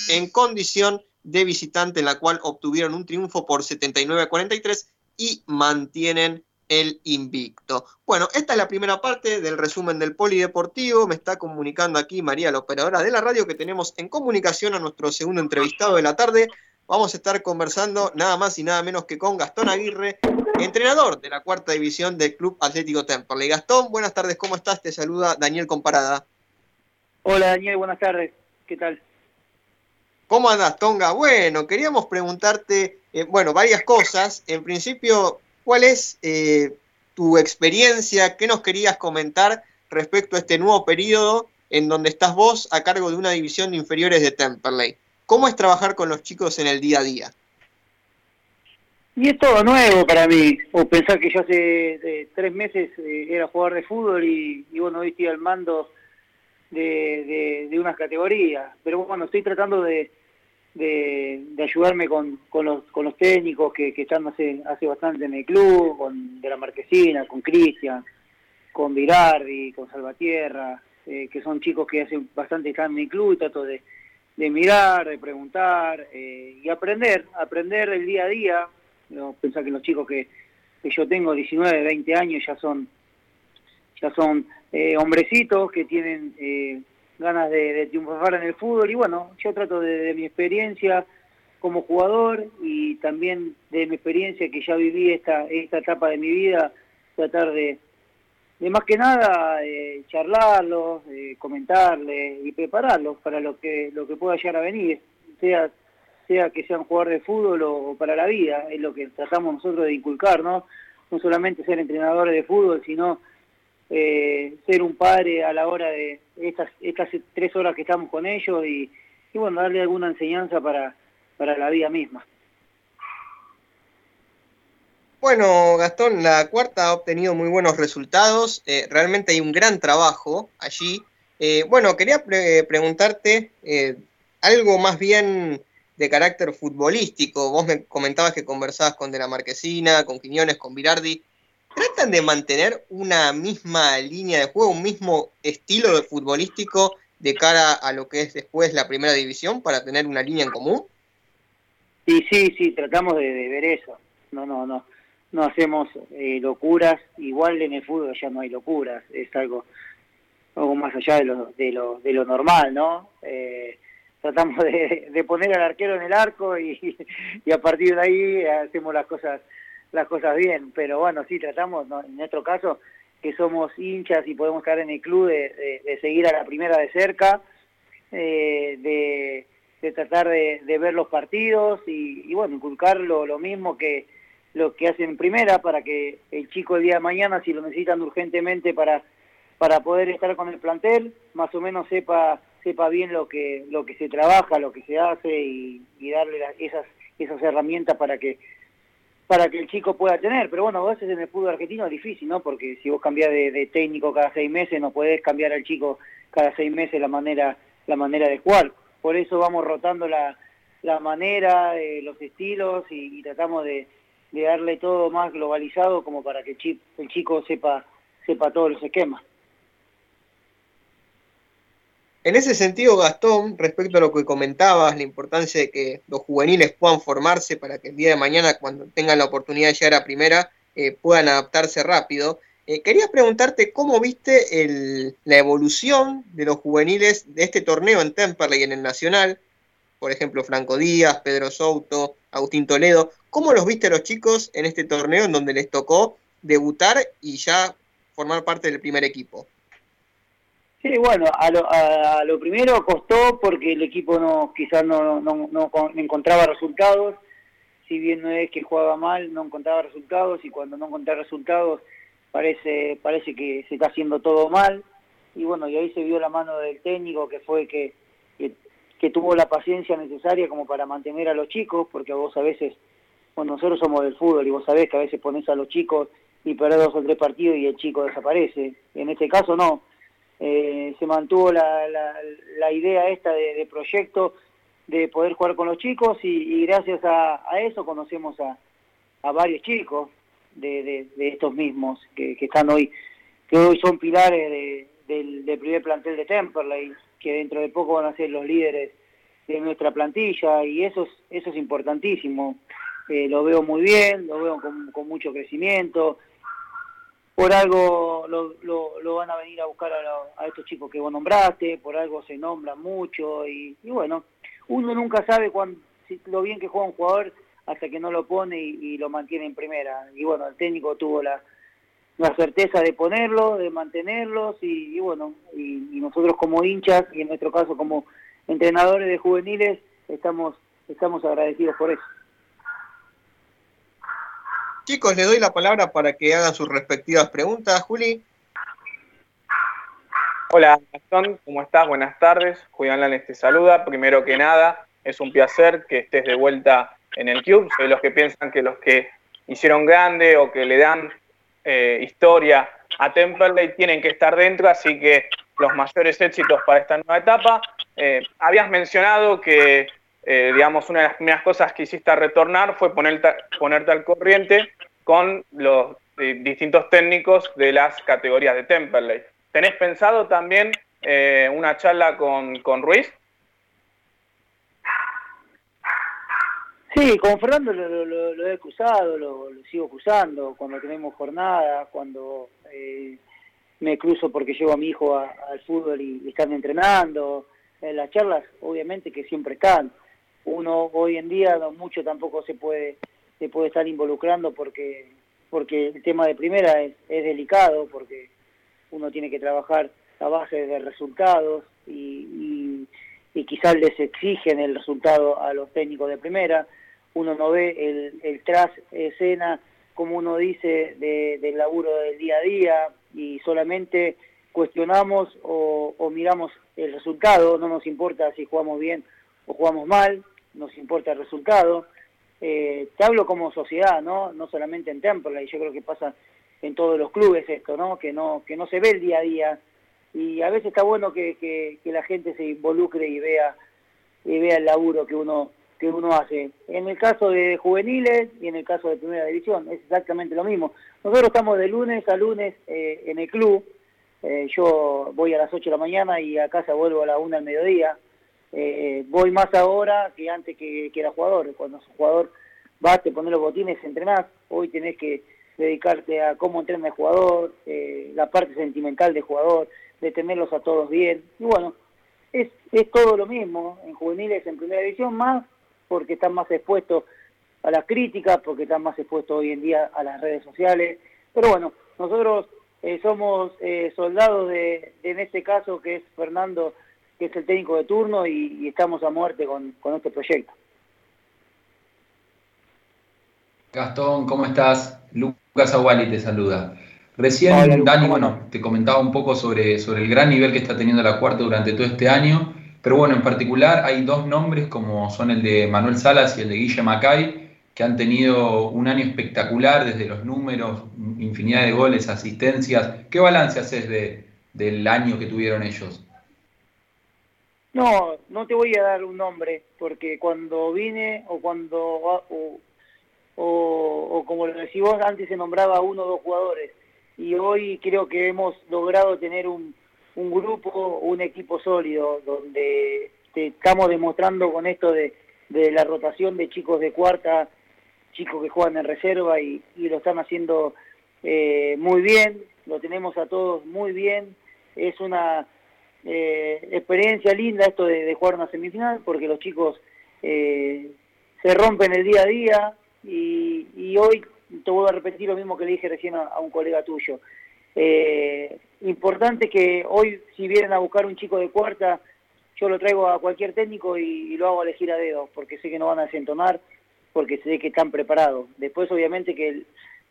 en condición de visitante, en la cual obtuvieron un triunfo por 79 a 43 y mantienen el invicto. Bueno, esta es la primera parte del resumen del polideportivo. Me está comunicando aquí María, la operadora de la radio, que tenemos en comunicación a nuestro segundo entrevistado de la tarde. Vamos a estar conversando nada más y nada menos que con Gastón Aguirre, entrenador de la cuarta división del Club Atlético Temperley. Gastón, buenas tardes, ¿cómo estás? Te saluda Daniel Comparada. Hola Daniel, buenas tardes, ¿qué tal? ¿Cómo andas, Tonga? Bueno, queríamos preguntarte, eh, bueno, varias cosas. En principio, ¿cuál es eh, tu experiencia? ¿Qué nos querías comentar respecto a este nuevo periodo en donde estás vos a cargo de una división de inferiores de Temperley? ¿Cómo es trabajar con los chicos en el día a día? Y es todo nuevo para mí, o pensar que yo hace tres meses eh, era jugador de fútbol y, bueno, hoy estoy al mando de, unas categorías, pero bueno, estoy tratando de, de, ayudarme con, con, los, con los técnicos que, están hace, hace bastante en el club, con de la Marquesina, con Cristian, con Virardi, con Salvatierra, eh, que son chicos que hace bastante están en mi club y trato de, de mirar, de preguntar eh, y aprender, aprender el día a día, no pensar que los chicos que, que yo tengo, 19, 20 años, ya son, ya son eh, hombrecitos que tienen eh, ganas de, triunfar en el fútbol. Y bueno, yo trato de, mi experiencia como jugador y también de mi experiencia que ya viví esta, esta etapa de mi vida, tratar de, de más que nada eh, charlarlos, eh, comentarles y prepararlos para lo que lo que pueda llegar a venir, sea sea que sean jugador de fútbol o, para la vida, es lo que tratamos nosotros de inculcar, ¿no? No solamente ser entrenadores de fútbol, sino eh, ser un padre a la hora de estas, estas tres horas que estamos con ellos y, bueno, darle alguna enseñanza para, para la vida misma. Bueno, Gastón, la cuarta ha obtenido muy buenos resultados, eh, realmente hay un gran trabajo allí. Eh, bueno, quería preguntarte algo más bien de carácter futbolístico. Vos me comentabas que conversabas con De la Marquesina, con Quiñones, con Virardi. ¿Tratan de mantener una misma línea de juego, un mismo estilo de futbolístico de cara a lo que es después la primera división para tener una línea en común? Sí, sí, sí, tratamos de, ver eso. No, no, no. No hacemos eh, locuras. Igual en el fútbol ya no hay locuras. Es algo, algo más allá de lo, de lo, de lo normal, ¿no? Eh, tratamos de, poner al arquero en el arco y, a partir de ahí hacemos las cosas las cosas bien. Pero bueno sí tratamos en nuestro caso que somos hinchas y podemos estar en el club de, seguir a la primera de cerca eh, de, tratar de, ver los partidos y, bueno inculcar lo, mismo que lo que hacen en primera para que el chico el día de mañana si lo necesitan urgentemente para para poder estar con el plantel más o menos sepa sepa bien lo que lo que se trabaja, lo que se hace y, darle esas esas herramientas para que para que el chico pueda tener. Pero bueno, a veces en el fútbol argentino es difícil, ¿no? Porque si vos cambiás de, técnico cada seis meses, no podés cambiar al chico cada seis meses la manera la manera de jugar. Por eso vamos rotando la, la manera, eh, los estilos y, tratamos de, de, darle todo más globalizado como para que el, el chico sepa sepa todos los esquemas. En ese sentido, Gastón, respecto a lo que comentabas, la importancia de que los juveniles puedan formarse para que el día de mañana, cuando tengan la oportunidad de llegar a primera, eh, puedan adaptarse rápido. Eh, quería preguntarte cómo viste la evolución de los juveniles de este torneo en Temperley y en el Nacional, por ejemplo, Franco Díaz, Pedro Souto, Agustín Toledo. ¿Cómo los viste los chicos en este torneo en donde les tocó debutar y ya formar parte del primer equipo? Sí, bueno, a lo, a, lo primero costó porque el equipo no quizás no, no, no, encontraba resultados, si bien no es que jugaba mal, no encontraba resultados y cuando no encontraba resultados parece parece que se está haciendo todo mal. Y bueno, y ahí se vio la mano del técnico que fue que, que, tuvo la paciencia necesaria como para mantener a los chicos, porque vos a veces, bueno, nosotros somos del fútbol y vos sabés que a veces pones a los chicos y perdés dos o tres partidos y el chico desaparece. En este caso no, eh, se mantuvo la, la, idea esta de, proyecto de poder jugar con los chicos y, gracias a, eso conocemos a, a varios chicos de, de, estos mismos que, están hoy, que hoy son pilares del, primer plantel de Temperley, que dentro de poco van a ser los líderes de nuestra plantilla y eso es, eso es importantísimo. Eh, lo veo muy bien, lo veo con, con mucho crecimiento, por algo lo, lo, van a venir a buscar a, estos chicos que vos nombraste, por algo se nombran mucho y, bueno, uno nunca sabe cuán, lo bien que juega un jugador hasta que no lo pone y, lo mantiene en primera. Y bueno, el técnico tuvo la, la certeza de ponerlo, de mantenerlos y, bueno, y, nosotros como hinchas y en nuestro caso como entrenadores de juveniles estamos, estamos agradecidos por eso. Chicos, les doy la palabra para que hagan sus respectivas preguntas. Juli. Hola, Gastón, ¿cómo estás? Buenas tardes. Julián Lanes te saluda. Primero que nada, es un placer que estés de vuelta en el club. Soy los que piensan que los que hicieron grande o que le dan eh, historia a Temperley tienen que estar dentro, así que los mayores éxitos para esta nueva etapa. Eh, habías mencionado que eh, digamos, una de las primeras cosas que hiciste a retornar fue ponerte, ponerte al corriente con los eh, distintos técnicos de las categorías de Temperley. ¿Tenés pensado también eh, una charla con, con, Ruiz? Sí, con Fernando lo, he cruzado, lo, sigo cruzando cuando tenemos jornada, cuando eh, me cruzo porque llevo a mi hijo al fútbol y, están entrenando. En las charlas, obviamente que siempre están. Uno hoy en día no mucho tampoco se puede se puede estar involucrando porque porque el tema de primera es, es delicado, porque uno tiene que trabajar a base de resultados y, y, quizás les exigen el resultado a los técnicos de primera. Uno no ve el, el tras escena, como uno dice, de, del laburo del día a día y solamente cuestionamos o, o miramos el resultado, no nos importa si jugamos bien o jugamos mal, nos importa el resultado. Eh, te hablo como sociedad, ¿no? No solamente en Temple, y yo creo que pasa en todos los clubes esto, ¿no? Que no que no se ve el día a día y a veces está bueno que, que, la gente se involucre y vea y vea el laburo que uno que uno hace. En el caso de juveniles y en el caso de primera división es exactamente lo mismo. Nosotros estamos de lunes a lunes eh, en el club. Eh, yo voy a las 8 de la mañana y a casa vuelvo a la 1 al mediodía. Eh, voy más ahora que antes que, era jugador. Cuando sos jugador vas, te pones los botines, entrenás. Hoy tenés que dedicarte a cómo entrena el jugador, la parte sentimental del jugador, de tenerlos a todos bien. Y bueno, es, es todo lo mismo en juveniles, en primera división, más porque están más expuestos a las críticas, porque están más expuestos hoy en día a las redes sociales. Pero bueno, nosotros eh, somos eh, soldados de, en este caso, que es Fernando, que es el técnico de turno, y, estamos a muerte con, con este proyecto. Gastón, ¿cómo estás? Lucas Aguali te saluda. Recién, Dani, bueno, te comentaba un poco sobre, sobre el gran nivel que está teniendo la cuarta durante todo este año, pero bueno, en particular hay dos nombres como son el de Manuel Salas y el de Guille Macay, que han tenido un año espectacular desde los números, infinidad de goles, asistencias. ¿Qué balance haces de, del año que tuvieron ellos? No, no te voy a dar un nombre, porque cuando vine o cuando, o, o, como lo decís vos, antes se nombraba uno o dos jugadores. Y hoy creo que hemos logrado tener un, un grupo, un equipo sólido, donde estamos demostrando con esto de, de la rotación de chicos de cuarta, chicos que juegan en reserva y, y lo están haciendo eh, muy bien, lo tenemos a todos muy bien, es una eh, experiencia linda esto de, jugar una semifinal, porque los chicos eh, se rompen el día a día y, y hoy te vuelvo a repetir lo mismo que le dije recién a, un colega tuyo. Eh, importante que hoy, si vienen a buscar un chico de cuarta, yo lo traigo a cualquier técnico y, lo hago elegir a dedo, porque sé que no van a desentonar, porque sé que están preparados. Después, obviamente, que,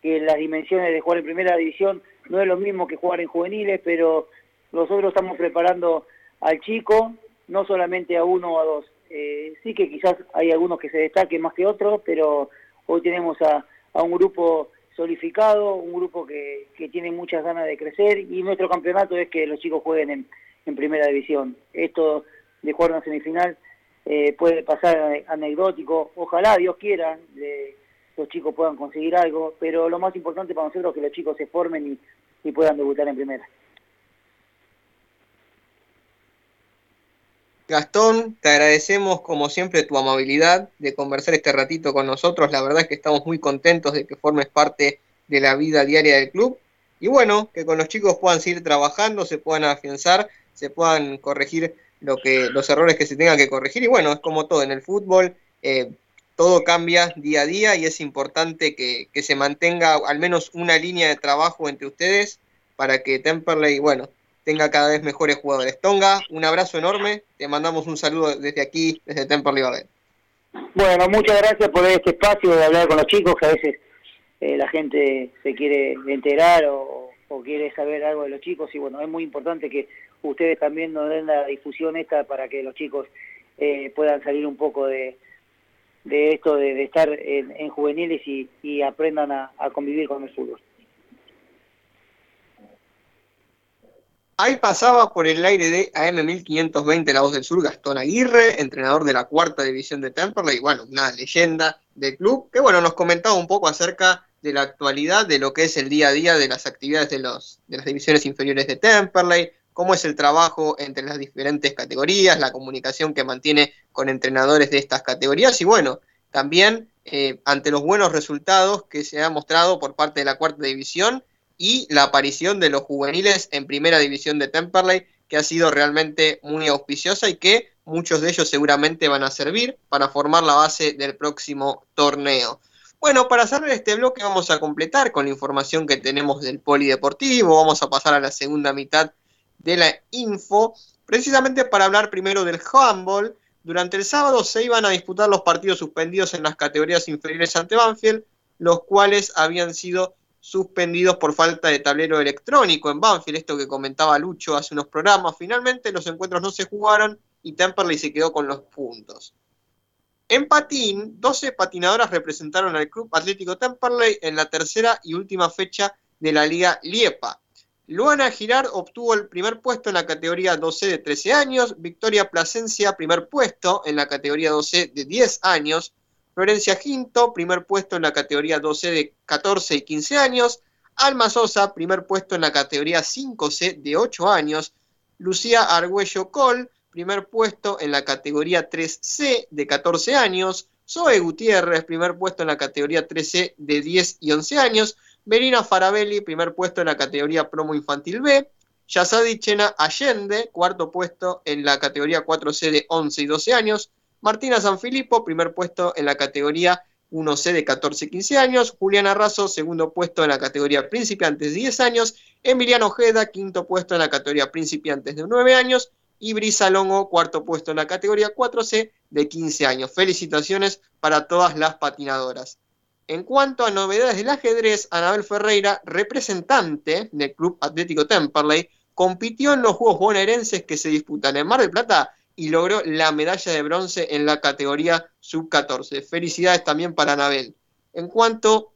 que las dimensiones de jugar en primera división no es lo mismo que jugar en juveniles, pero nosotros estamos preparando al chico, no solamente a uno o a dos. Eh, sí que quizás hay algunos que se destaquen más que otros, pero hoy tenemos a, a un grupo solidificado, un grupo que, que tiene muchas ganas de crecer y nuestro campeonato es que los chicos jueguen en, primera división. Esto de jugar una semifinal eh, puede pasar anecdótico, ojalá Dios quiera, los chicos puedan conseguir algo, pero lo más importante para nosotros es que los chicos se formen y puedan debutar en primera. Gastón, te agradecemos como siempre tu amabilidad de conversar este ratito con nosotros. La verdad es que estamos muy contentos de que formes parte de la vida diaria del club. Y bueno, que con los chicos puedan seguir trabajando, se puedan afianzar, se puedan corregir lo que, los errores que se tengan que corregir. Y bueno, es como todo en el fútbol, eh, todo cambia día a día y es importante que, que se mantenga al menos una línea de trabajo entre ustedes para que Temperley, bueno, tenga cada vez mejores jugadores. Tonga, un abrazo enorme, te mandamos un saludo desde aquí, desde Temperley Babel. Bueno, muchas gracias por este espacio de hablar con los chicos, que a veces eh, la gente se quiere enterar o, quiere saber algo de los chicos y bueno, es muy importante que ustedes también nos den la difusión esta para que los chicos eh, puedan salir un poco de, de esto de, estar en, juveniles y, aprendan a convivir con el fútbol. Ahí pasaba por el aire de AM1520 La Voz del Sur Gastón Aguirre, entrenador de la cuarta división de Temperley, bueno, una leyenda del club, que bueno, nos comentaba un poco acerca de la actualidad, de lo que es el día a día de las actividades de, los, de las divisiones inferiores de Temperley, cómo es el trabajo entre las diferentes categorías, la comunicación que mantiene con entrenadores de estas categorías y bueno, también eh, ante los buenos resultados que se han mostrado por parte de la cuarta división y la aparición de los juveniles en primera división de Temperley, que ha sido realmente muy auspiciosa y que muchos de ellos seguramente van a servir para formar la base del próximo torneo. Bueno, para cerrar este bloque vamos a completar con la información que tenemos del polideportivo, vamos a pasar a la segunda mitad de la info, precisamente para hablar primero del handball. Durante el sábado se iban a disputar los partidos suspendidos en las categorías inferiores ante Banfield, los cuales habían sido suspendidos por falta de tablero electrónico en Banfield, esto que comentaba Lucho hace unos programas. Finalmente los encuentros no se jugaron y Temperley se quedó con los puntos. En patín, 12 patinadoras representaron al Club Atlético Temperley en la tercera y última fecha de la Liga Liepa. Luana Girard obtuvo el primer puesto en la categoría 12 de 13 años, Victoria Plasencia primer puesto en la categoría 12 de 10 años, Florencia Quinto primer puesto en la categoría 12 de 14 y 15 años, Alma Sosa primer puesto en la categoría 5C de 8 años, Lucía Argüello Col primer puesto en la categoría 3C de 14 años, Zoe Gutiérrez, primer puesto en la categoría 3C de 10 y 11 años, Merina Farabelli, primer puesto en la categoría promo infantil B, Yasadi Chena Allende, cuarto puesto en la categoría 4C de 11 y 12 años, Martina Sanfilippo, primer puesto en la categoría 1C de 14 y 15 años, Juliana Razo, segundo puesto en la categoría principiantes de 10 años, Emiliano Ojeda, quinto puesto en la categoría principiantes de 9 años, y Brisa Longo, cuarto puesto en la categoría 4C de 15 años. Felicitaciones para todas las patinadoras. En cuanto a novedades del ajedrez, Anabel Ferreira, representante del Club Atlético Temperley, compitió en los Juegos bonaerenses que se disputan en Mar del Plata y logró la medalla de bronce en la categoría sub-14. Felicidades también para Anabel. En cuanto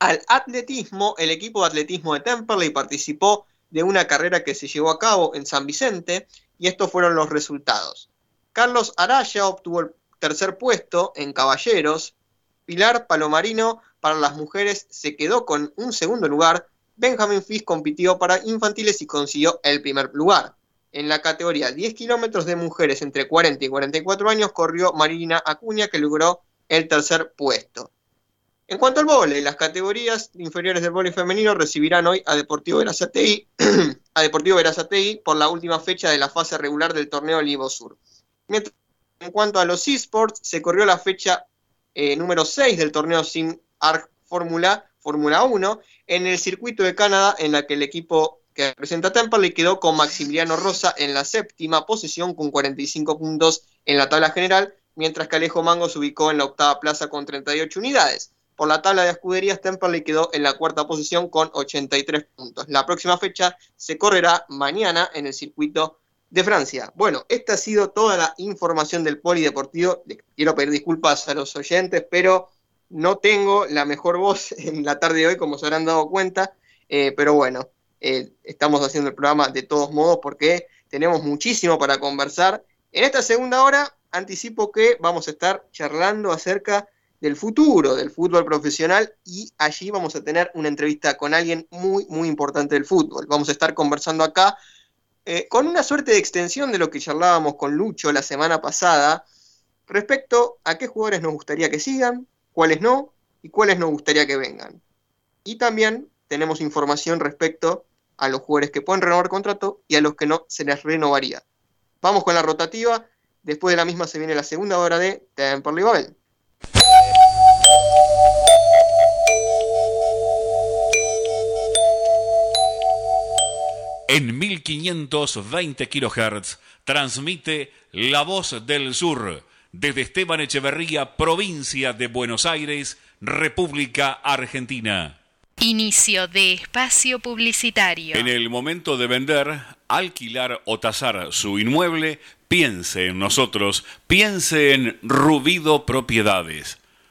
al atletismo, el equipo de atletismo de Temperley participó de una carrera que se llevó a cabo en San Vicente y estos fueron los resultados. Carlos Araya obtuvo el tercer puesto en caballeros, Pilar Palomarino para las mujeres se quedó con un segundo lugar, Benjamin Fisk compitió para infantiles y consiguió el primer lugar. En la categoría 10 kilómetros de mujeres entre 40 y 44 años corrió Marina Acuña que logró el tercer puesto. En cuanto al vóley, las categorías inferiores del vóley femenino recibirán hoy a Deportivo Verazatei, a Deportivo por la última fecha de la fase regular del torneo Livo Sur. en cuanto a los esports, se corrió la fecha eh, número 6 del torneo Sim Arc Fórmula Fórmula 1 en el circuito de Canadá, en la que el equipo que representa Tampa le quedó con Maximiliano Rosa en la séptima posición con 45 puntos en la tabla general, mientras que Alejo Mango se ubicó en la octava plaza con 38 unidades. Por la tabla de escuderías, Temperley quedó en la cuarta posición con 83 puntos. La próxima fecha se correrá mañana en el circuito de Francia. Bueno, esta ha sido toda la información del polideportivo. quiero pedir disculpas a los oyentes, pero no tengo la mejor voz en la tarde de hoy, como se habrán dado cuenta. Eh, pero bueno, eh, estamos haciendo el programa de todos modos porque tenemos muchísimo para conversar. En esta segunda hora anticipo que vamos a estar charlando acerca del futuro del fútbol profesional y allí vamos a tener una entrevista con alguien muy, muy importante del fútbol. Vamos a estar conversando acá eh, con una suerte de extensión de lo que charlábamos con Lucho la semana pasada respecto a qué jugadores nos gustaría que sigan, cuáles no y cuáles nos gustaría que vengan. Y también tenemos información respecto a los jugadores que pueden renovar contrato y a los que no se les renovaría. Vamos con la rotativa. Después de la misma se viene la segunda hora de Temperley Babel. En 1520 kHz transmite La Voz del Sur desde Esteban Echeverría, provincia de Buenos Aires, República Argentina. Inicio de espacio publicitario. En el momento de vender, alquilar o tasar su inmueble, piense en nosotros, piense en Rubido Propiedades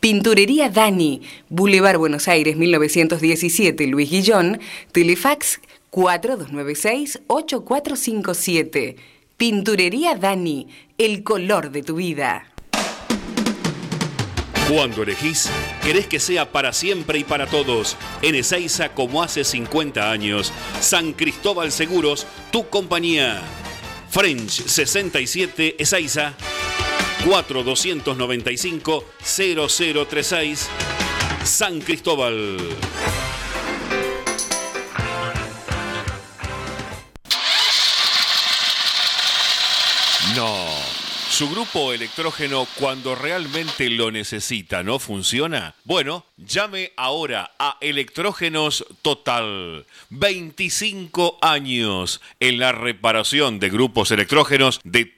Pinturería Dani, Boulevard Buenos Aires 1917, Luis Guillón, Telefax 4296-8457. Pinturería Dani, el color de tu vida. Cuando elegís, querés que sea para siempre y para todos. En Ezeiza, como hace 50 años. San Cristóbal Seguros, tu compañía. French 67 Ezeiza. 4295 0036 San Cristóbal. No. ¿Su grupo electrógeno cuando realmente lo necesita no funciona? Bueno, llame ahora a Electrógenos Total. 25 años en la reparación de grupos electrógenos de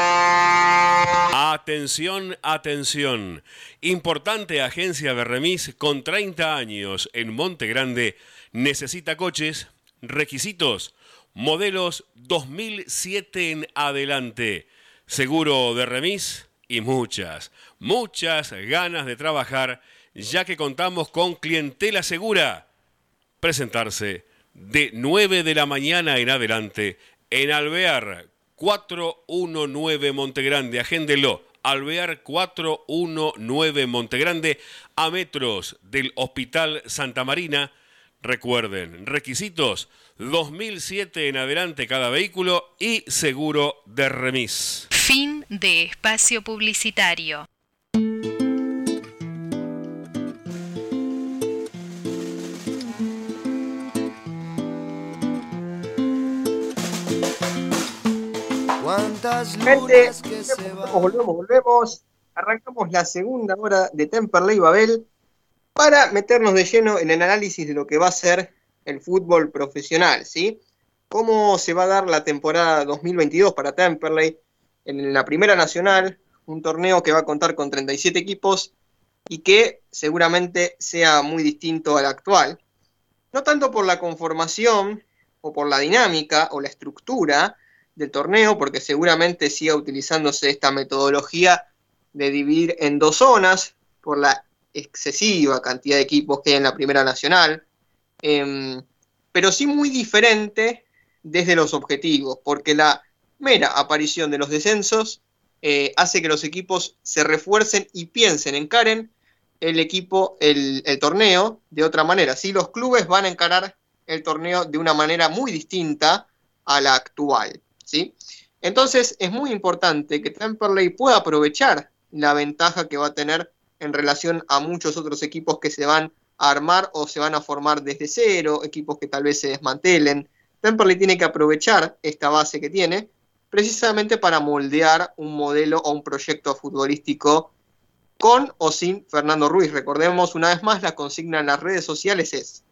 Atención, atención. Importante agencia de remis con 30 años en Monte Grande necesita coches, requisitos, modelos 2007 en adelante, seguro de remis y muchas, muchas ganas de trabajar ya que contamos con clientela segura. Presentarse de 9 de la mañana en adelante en Alvear 419 Montegrande. Agéndelo. Alvear 419 Montegrande a metros del Hospital Santa Marina. Recuerden, requisitos 2007 en adelante cada vehículo y seguro de remis. Fin de espacio publicitario. Gente, volvemos, volvemos, Arrancamos la segunda hora de Temperley Babel para meternos de lleno en el análisis de lo que va a ser el fútbol profesional, ¿sí? Cómo se va a dar la temporada 2022 para Temperley en la Primera Nacional, un torneo que va a contar con 37 equipos y que seguramente sea muy distinto al actual. No tanto por la conformación o por la dinámica o la estructura, del torneo, porque seguramente siga utilizándose esta metodología de dividir en dos zonas por la excesiva cantidad de equipos que hay en la Primera Nacional, em, pero sí muy diferente desde los objetivos, porque la mera aparición de los descensos eh, hace que los equipos se refuercen y piensen, encaren el equipo, el, el torneo de otra manera. Sí, los clubes van a encarar el torneo de una manera muy distinta a la actual. Entonces es muy importante que Temperley pueda aprovechar la ventaja que va a tener en relación a muchos otros equipos que se van a armar o se van a formar desde cero, equipos que tal vez se desmantelen. Temperley tiene que aprovechar esta base que tiene precisamente para moldear un modelo o un proyecto futbolístico con o sin Fernando Ruiz. Recordemos una vez más, la consigna en las redes sociales es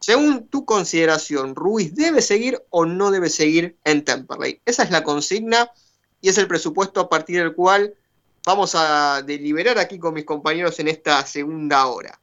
según tu consideración, ¿Ruiz debe seguir o no debe seguir en Temperley? Esa es la consigna y es el presupuesto a partir del cual vamos a deliberar aquí con mis compañeros en esta segunda hora.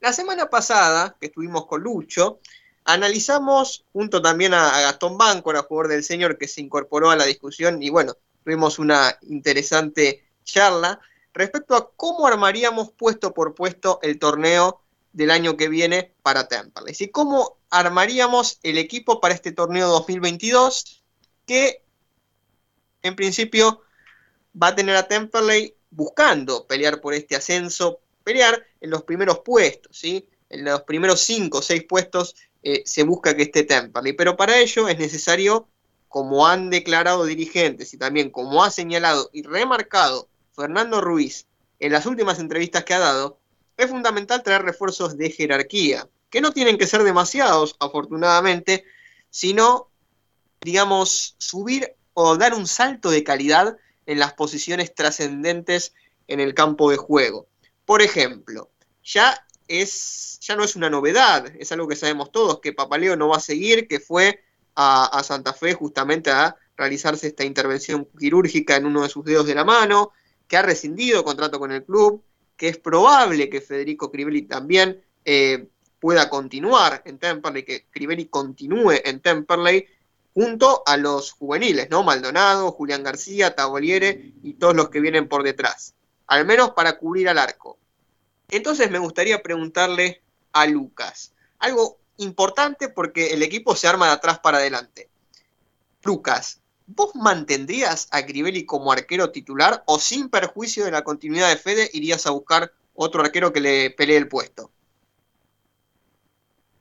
La semana pasada, que estuvimos con Lucho, analizamos, junto también a Gastón Banco, a jugador del señor que se incorporó a la discusión, y bueno, tuvimos una interesante charla respecto a cómo armaríamos puesto por puesto el torneo del año que viene para Temperley. Y cómo armaríamos el equipo para este torneo 2022 que en principio va a tener a Temperley buscando pelear por este ascenso, pelear en los primeros puestos, ¿sí? En los primeros 5 o 6 puestos eh, se busca que esté Temperley, pero para ello es necesario, como han declarado dirigentes y también como ha señalado y remarcado Fernando Ruiz en las últimas entrevistas que ha dado, es fundamental traer refuerzos de jerarquía, que no tienen que ser demasiados, afortunadamente, sino, digamos, subir o dar un salto de calidad en las posiciones trascendentes en el campo de juego. Por ejemplo, ya, es, ya no es una novedad, es algo que sabemos todos, que Papaleo no va a seguir, que fue a, a Santa Fe justamente a realizarse esta intervención quirúrgica en uno de sus dedos de la mano, que ha rescindido contrato con el club, que es probable que Federico Crivelli también eh, pueda continuar en Temperley, que Crivelli continúe en Temperley, junto a los juveniles, ¿no? Maldonado, Julián García, Taboliere y todos los que vienen por detrás, al menos para cubrir al arco. Entonces me gustaría preguntarle a Lucas, algo importante porque el equipo se arma de atrás para adelante. Lucas, ¿Vos mantendrías a Crivelli como arquero titular o sin perjuicio de la continuidad de Fede irías a buscar otro arquero que le pelee el puesto?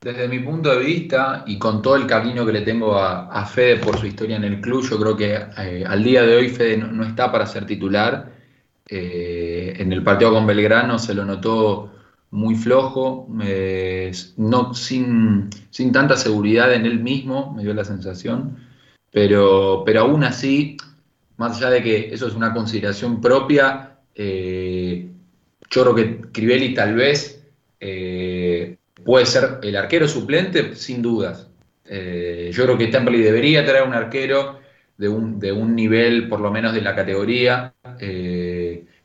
Desde mi punto de vista y con todo el cariño que le tengo a, Fede por su historia en el club, yo creo que eh, al día de hoy Fede no, está para ser titular. Eh, en el partido con Belgrano se lo notó muy flojo, no, sin, sin tanta seguridad en él mismo, me dio la sensación. Pero, pero aún así, más allá de que eso es una consideración propia, eh, yo creo que Crivelli tal vez eh, puede ser el arquero suplente, sin dudas. Eh, yo creo que Temperley debería traer un arquero de un, de un nivel, por lo menos de la categoría.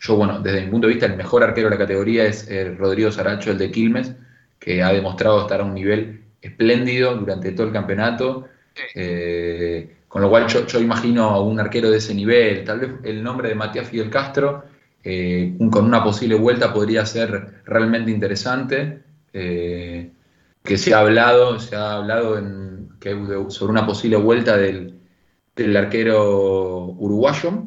yo, bueno, desde mi punto de vista, el mejor arquero de la categoría es Rodrigo Saracho, el de Quilmes, que ha demostrado estar a un nivel espléndido durante todo el campeonato. Eh, con lo cual yo, imagino a un arquero de ese nivel, tal vez el nombre de Matías Fidel Castro, eh, con una posible vuelta podría ser realmente interesante. Eh, que se ha hablado, se ha hablado en, sobre una posible vuelta del, arquero uruguayo.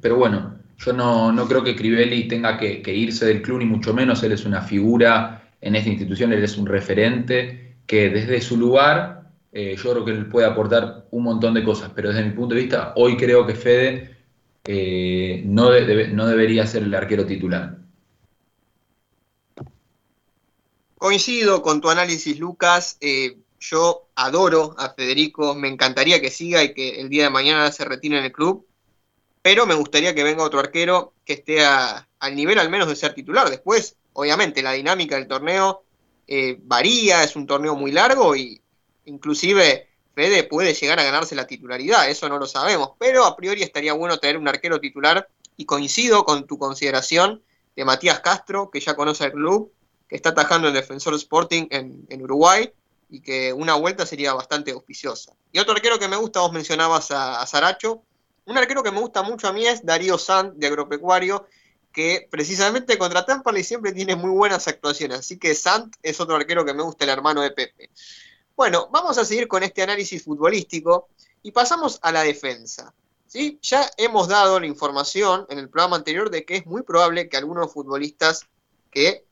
Pero bueno, yo no, creo que Crivelli tenga que, que, irse del club, ni mucho menos. Él es una figura en esta institución, él es un referente que desde su lugar eh, yo creo que él puede aportar un montón de cosas, pero desde mi punto de vista, hoy creo que Fede eh, no, no debería ser el arquero titular. Coincido con tu análisis, Lucas. Eh, yo adoro a Federico, me encantaría que siga y que el día de mañana se retire en el club, pero me gustaría que venga otro arquero que esté al nivel al menos de ser titular. Después, obviamente, la dinámica del torneo varía, es un torneo muy largo y inclusive Fede puede llegar a ganarse la titularidad, eso no lo sabemos, pero a priori estaría bueno tener un arquero titular y coincido con tu consideración de Matías Castro, que ya conoce el club, que está atajando en Defensor Sporting en, Uruguay y que una vuelta sería bastante auspiciosa. Y otro arquero que me gusta, vos mencionabas a, Saracho, un arquero que me gusta mucho a mí es Darío Sand de Agropecuario, que precisamente contra Temperley siempre tiene muy buenas actuaciones, así que Sant es otro arquero que me gusta, el hermano de Pepe. Bueno, vamos a seguir con este análisis futbolístico y pasamos a la defensa. ¿sí? Ya hemos dado la información en el programa anterior de que es muy probable que algunos futbolistas que eh,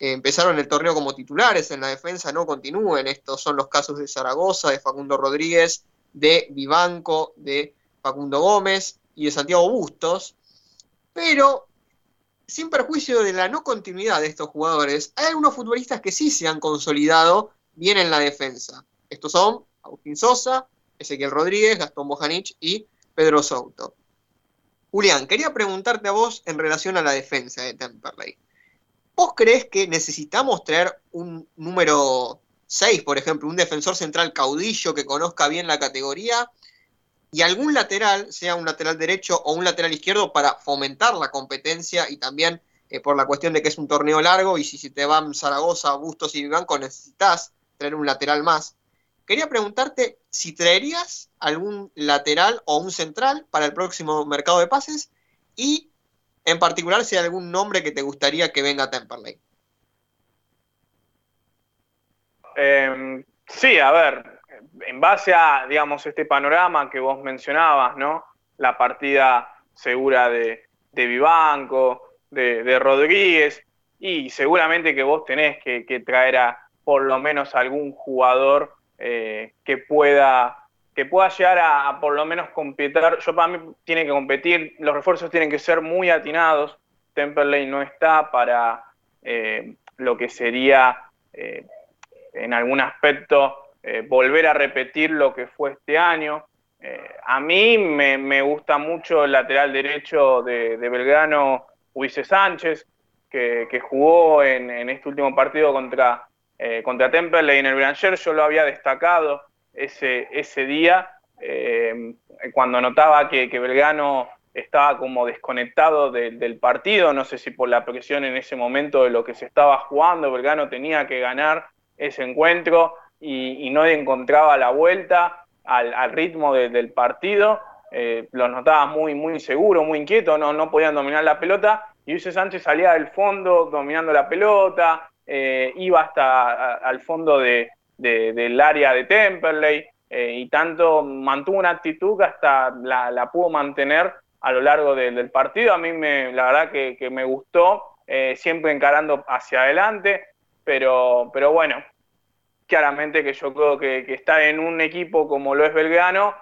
empezaron el torneo como titulares en la defensa no continúen. Estos son los casos de Zaragoza, de Facundo Rodríguez, de Vivanco, de Facundo Gómez y de Santiago Bustos. Pero sin perjuicio de la no continuidad de estos jugadores, hay algunos futbolistas que sí se han consolidado bien en la defensa. Estos son Agustín Sosa, Ezequiel Rodríguez, Gastón Bojanich y Pedro Souto. Julián, quería preguntarte a vos en relación a la defensa de Temperley. ¿Vos crees que necesitamos traer un número 6, por ejemplo, un defensor central caudillo que conozca bien la categoría? y algún lateral, sea un lateral derecho o un lateral izquierdo, para fomentar la competencia y también eh, por la cuestión de que es un torneo largo y si, si te van Zaragoza, Bustos y Vivanco necesitas traer un lateral más. Quería preguntarte si traerías algún lateral o un central para el próximo mercado de pases y en particular si hay algún nombre que te gustaría que venga a Temperley. Em, sí, a ver, en base a, digamos, este panorama que vos mencionabas, ¿no? La partida segura de, Vivanco, de, Rodríguez, y seguramente que vos tenés que, traer a por lo menos algún jugador eh, que pueda que pueda llegar a, por lo menos competir. Yo para mí tiene que competir, los refuerzos tienen que ser muy atinados. Temperley no está para eh, lo que sería eh, en algún aspecto volver a repetir lo que fue este año. a mí me, gusta mucho el lateral derecho de, Belgrano, Ulises Sánchez, que, jugó en, este último partido contra, contra Temperley en el Branger. Yo lo había destacado ese, ese día, eh, cuando notaba que, que, estaba como desconectado del partido, no sé si por la presión en ese momento de lo que se estaba jugando, Belgrano tenía que ganar ese encuentro y, no encontraba la vuelta al, ritmo del partido, eh, los notaba muy, muy seguro, muy inquieto, no, no podían dominar la pelota, y Luis Sánchez salía del fondo dominando la pelota, eh, iba hasta al fondo de, del área de Temperley eh, y tanto mantuvo una actitud que hasta la, pudo mantener a lo largo del partido. A mí me, la verdad que, me gustó, eh, siempre encarando hacia adelante, pero, pero bueno, claramente que yo creo que, estar en un equipo como lo es Belgrano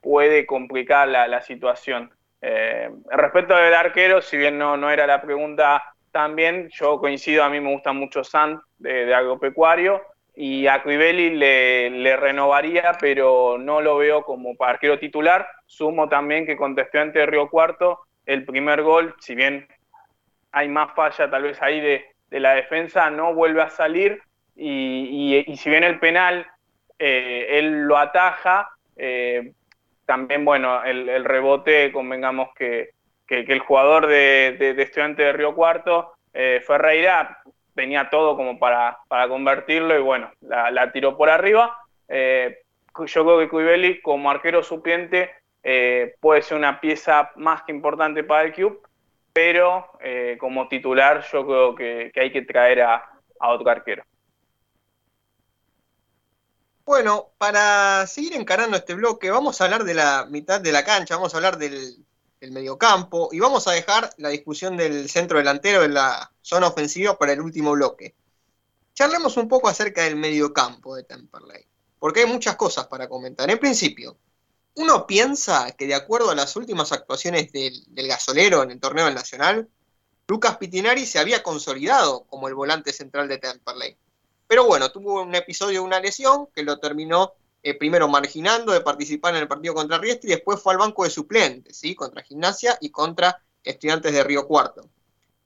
puede complicar la, situación. respecto del arquero, si bien no, no era la pregunta también, yo coincido, a mí me gusta mucho Sant de, de agropecuario, y a Crivelli le, renovaría, pero no lo veo como arquero titular. Sumo también que contesté ante Río Cuarto el primer gol, si bien hay más falla tal vez ahí de, la defensa, no vuelve a salir y, si bien el penal eh, él lo ataja, eh, también bueno, el, rebote, convengamos que, que, el jugador de, Estudiante de Río Cuarto, eh, Ferreira, tenía todo como para, convertirlo y bueno, la, tiró por arriba. Eh, yo creo que Cuibeli como arquero suplente eh, puede ser una pieza más que importante para el club, pero eh, como titular yo creo que, hay que traer a, otro arquero. Bueno, para seguir encarando este bloque, vamos a hablar de la mitad de la cancha, vamos a hablar del, el mediocampo y vamos a dejar la discusión del centro delantero en la zona ofensiva para el último bloque. Charlemos un poco acerca del mediocampo de Temperley, porque hay muchas cosas para comentar. En principio, uno piensa que de acuerdo a las últimas actuaciones del, del gasolero en el torneo nacional, Lucas Pitinari se había consolidado como el volante central de Temperley. Pero bueno, tuvo un episodio de una lesión que lo terminó eh, primero marginando de participar en el partido contra Riestre y después fue al banco de suplentes, ¿sí? contra Gimnasia y contra Estudiantes de Río Cuarto.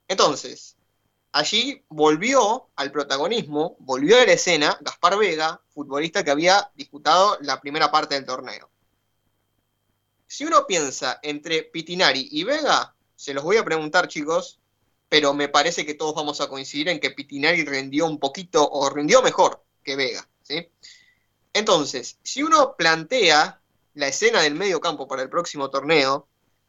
Entonces, allí volvió al protagonismo, volvió a la escena Gaspar Vega, futbolista que había disputado la primera parte del torneo. Si uno piensa entre Pitinari y Vega, se los voy a preguntar chicos, pero me parece que todos vamos a coincidir en que Pitinari rindió un poquito o rindió mejor que Vega. ¿sí? Entonces, si uno plantea la escena del medio campo para el próximo torneo,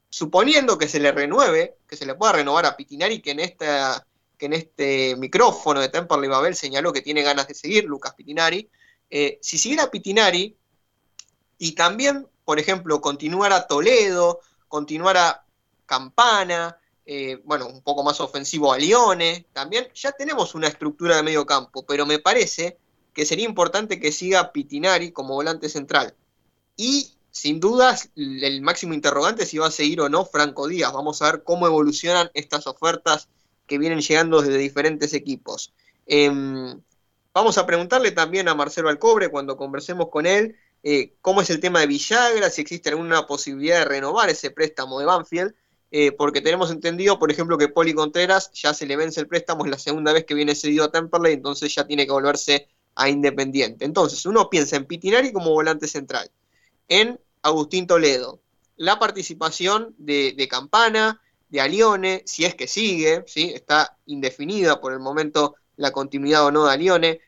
suponiendo que se le renueve, que se le pueda renovar a Pitinari, que en, esta, que en este micrófono de Temperley Babel señaló que tiene ganas de seguir, Lucas Pitinari, eh, si siguiera Pitinari y también, por ejemplo, continuara Toledo, continuara Campana, eh, bueno, un poco más ofensivo a Lione, también ya tenemos una estructura de medio campo, pero me parece que sería importante que siga Pitinari como volante central. Y sin dudas, el máximo interrogante es si va a seguir o no Franco Díaz. Vamos a ver cómo evolucionan estas ofertas que vienen llegando desde diferentes equipos. Em, vamos a preguntarle también a Marcelo Alcobre cuando conversemos con él eh, cómo es el tema de Villagra, si existe alguna posibilidad de renovar ese préstamo de Banfield, eh, porque tenemos entendido, por ejemplo, que Poli Contreras ya se le vence el préstamo, es la segunda vez que viene cedido a Temperley, entonces ya tiene que volverse a Independiente. Entonces, uno piensa en Pitinari como volante central, en Agustín Toledo. La participación de, Campana, de Alione, si es que sigue, ¿sí? está indefinida por el momento la continuidad o no de Alione.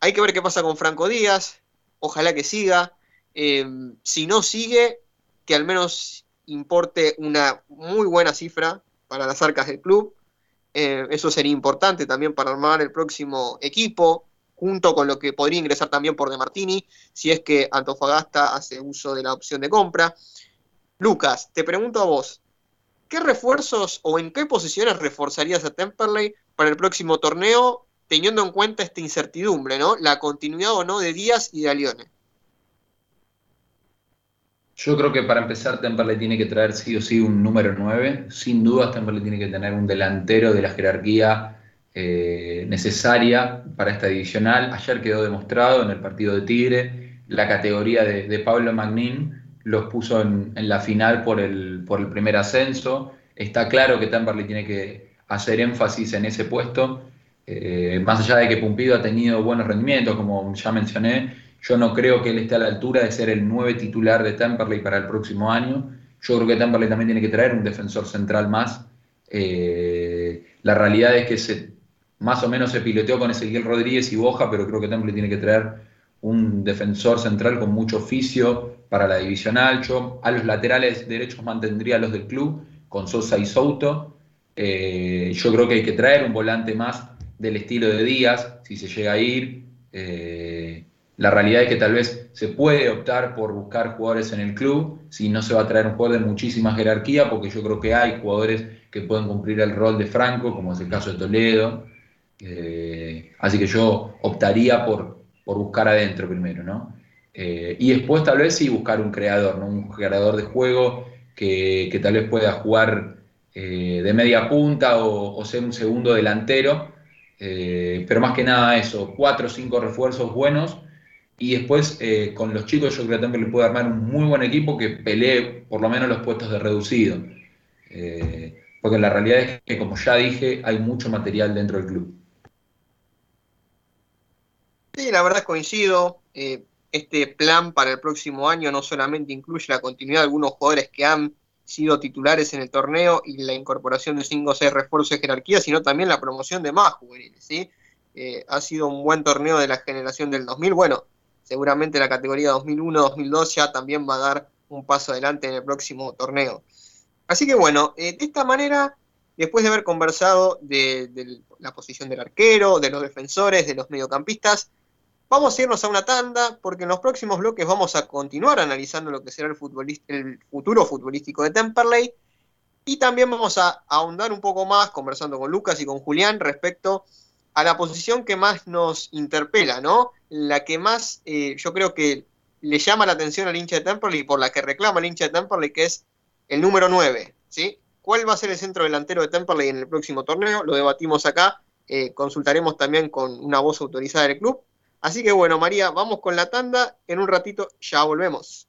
Hay que ver qué pasa con Franco Díaz, ojalá que siga. Em, si no sigue, que al menos importe una muy buena cifra para las arcas del club. Eh, eso sería importante también para armar el próximo equipo, junto con lo que podría ingresar también por De Martini, si es que Antofagasta hace uso de la opción de compra. Lucas, te pregunto a vos, ¿qué refuerzos o en qué posiciones reforzarías a Temperley para el próximo torneo, teniendo en cuenta esta incertidumbre, ¿no? La continuidad o no de Díaz y de Alione. Yo creo que para empezar Temperley tiene que traer sí o sí un número 9. Sin duda Temperley tiene que tener un delantero de la jerarquía eh, necesaria para esta divisional. Ayer quedó demostrado en el partido de Tigre la categoría de, Pablo Magnin los puso en, la final por el, por el primer ascenso. Está claro que Temperley tiene que hacer énfasis en ese puesto. Eh, más allá de que Pumpido ha tenido buenos rendimientos, como ya mencioné, yo no creo que él esté a la altura de ser el nueve titular de Temperley para el próximo año. Yo creo que Temperley también tiene que traer un defensor central más. Eh, la realidad es que se, más o menos se piloteó con Ezequiel Rodríguez y Boja, pero creo que Temperley tiene que traer un defensor central con mucho oficio para la divisional. Yo a los laterales derechos mantendría los del club, con Sosa y Souto. Eh, yo creo que hay que traer un volante más del estilo de Díaz, si se llega a ir. Eh, la realidad es que tal vez se puede optar por buscar jugadores en el club, si no se va a traer un jugador de muchísima jerarquía, porque yo creo que hay jugadores que pueden cumplir el rol de Franco, como es el caso de Toledo. Eh, así que yo optaría por, por buscar adentro primero, ¿no? Eh, y después tal vez sí buscar un creador, ¿no? Un creador de juego que, tal vez pueda jugar eh, de media punta o, ser un segundo delantero. pero más que nada eso, cuatro o cinco refuerzos buenos y después, con los chicos, yo creo que le puede armar un muy buen equipo que pelee por lo menos los puestos de reducido. Porque la realidad es que, como ya dije, hay mucho material dentro del club. Sí, la verdad coincido. Eh, este plan para el próximo año no solamente incluye la continuidad de algunos jugadores que han sido titulares en el torneo y la incorporación de 5 o 6 refuerzos de jerarquía, sino también la promoción de más juveniles. ¿sí? ha sido un buen torneo de la generación del 2000. Bueno, seguramente la categoría 2001-2002 ya también va a dar un paso adelante en el próximo torneo. Así que bueno, eh, de esta manera, después de haber conversado de, la posición del arquero, de los defensores, de los mediocampistas, vamos a irnos a una tanda porque en los próximos bloques vamos a continuar analizando lo que será el, el futuro futbolístico de Temperley y también vamos a ahondar un poco más conversando con Lucas y con Julián respecto a la posición que más nos interpela, ¿no? La que más eh, yo creo que le llama la atención al hincha de Temperley y por la que reclama el hincha de Temperley, que es el número 9, ¿sí? ¿Cuál va a ser el centro delantero de Temperley en el próximo torneo? Lo debatimos acá, eh, consultaremos también con una voz autorizada del club. Así que bueno, María, vamos con la tanda, en un ratito ya volvemos.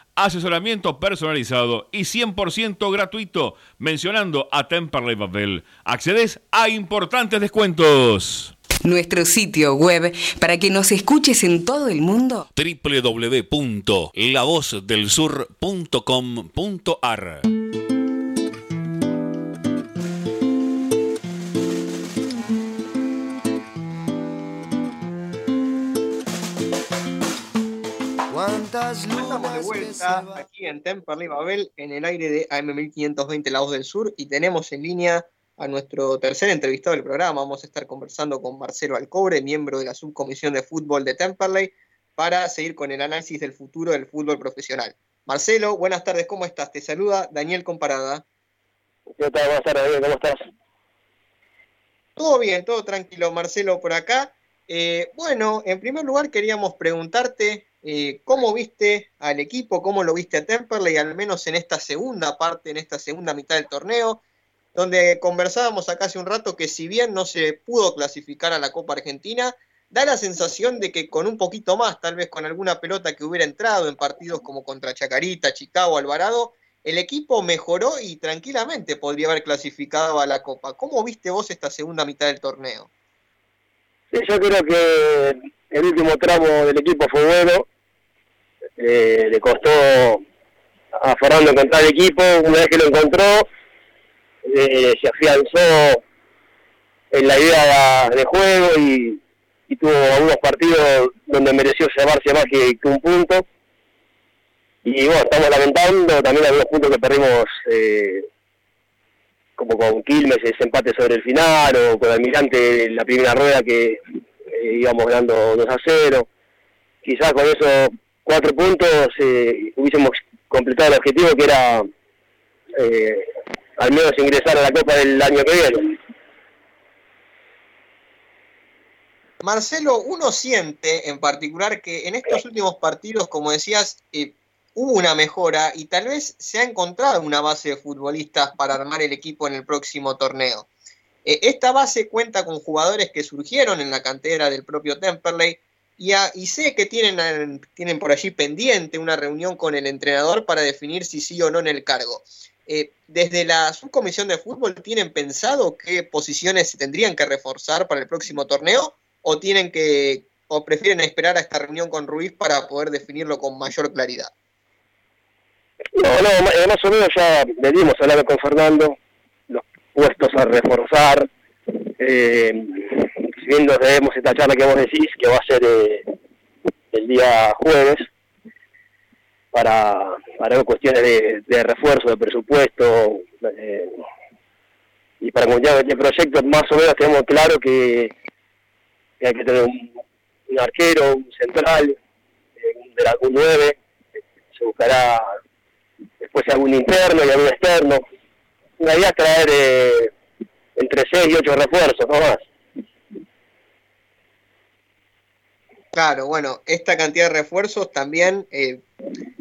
asesoramiento personalizado y 100% gratuito mencionando a Temperley Babel. Accedes a importantes descuentos. Nuestro sitio web para que nos escuches en todo el mundo. www.lavozdelsur.com.ar Estamos de vuelta aquí en Temperley Babel, en el aire de AM1520 La Voz del Sur, y tenemos en línea a nuestro tercer entrevistado del programa. Vamos a estar conversando con Marcelo Alcobre, miembro de la subcomisión de fútbol de Temperley, para seguir con el análisis del futuro del fútbol profesional. Marcelo, buenas tardes, ¿cómo estás? Te saluda Daniel Comparada. ¿Qué tal? Buenas tardes, ¿cómo estás? Todo bien, todo tranquilo, Marcelo, por acá. Eh, bueno, en primer lugar queríamos preguntarte eh, ¿Cómo viste al equipo? ¿Cómo lo viste a Temperley? Al menos en esta segunda parte, en esta segunda mitad del torneo, donde conversábamos acá hace un rato que si bien no se pudo clasificar a la Copa Argentina, da la sensación de que con un poquito más, tal vez con alguna pelota que hubiera entrado en partidos como contra Chacarita, Chicago, Alvarado, el equipo mejoró y tranquilamente podría haber clasificado a la Copa. ¿Cómo viste vos esta segunda mitad del torneo? Sí, yo creo que el último tramo del equipo fue bueno. Eh, le costó a Fernando encontrar equipo. Una vez que lo encontró, eh, se afianzó en la idea de juego y, tuvo algunos partidos donde mereció llevarse más que, un punto. Y bueno, estamos lamentando también algunos puntos que perdimos, eh, como con Quilmes, ese empate sobre el final, o con Almirante la primera rueda que íbamos ganando 2 a 0. Quizás con esos cuatro puntos eh, hubiésemos completado el objetivo que era eh, al menos ingresar a la Copa del año que viene. Marcelo, uno siente en particular que en estos últimos partidos, como decías, hubo una mejora y tal vez se ha encontrado una base de futbolistas para armar el equipo en el próximo torneo. Eh, esta base cuenta con jugadores que surgieron en la cantera del propio Temperley y, sé que tienen, tienen por allí pendiente una reunión con el entrenador para definir si sí o no en el cargo. Eh, desde la subcomisión de fútbol, ¿tienen pensado qué posiciones se tendrían que reforzar para el próximo torneo o tienen que o prefieren esperar a esta reunión con Ruiz para poder definirlo con mayor claridad? No, no, eh, más o menos ya venimos hablando con Fernando, puestos a reforzar. Eh, viendo debemos esta charla que vos decís, que va a ser eh, el día jueves, para, para cuestiones de, refuerzo, de presupuesto, eh, y para comunicar este proyecto, más o menos tenemos claro que, hay que tener un, arquero, un central, eh, un de la 9 se buscará después algún interno y algún externo, la traer eh, entre 6 y 8 refuerzos, no más. Claro, bueno, esta cantidad de refuerzos también eh,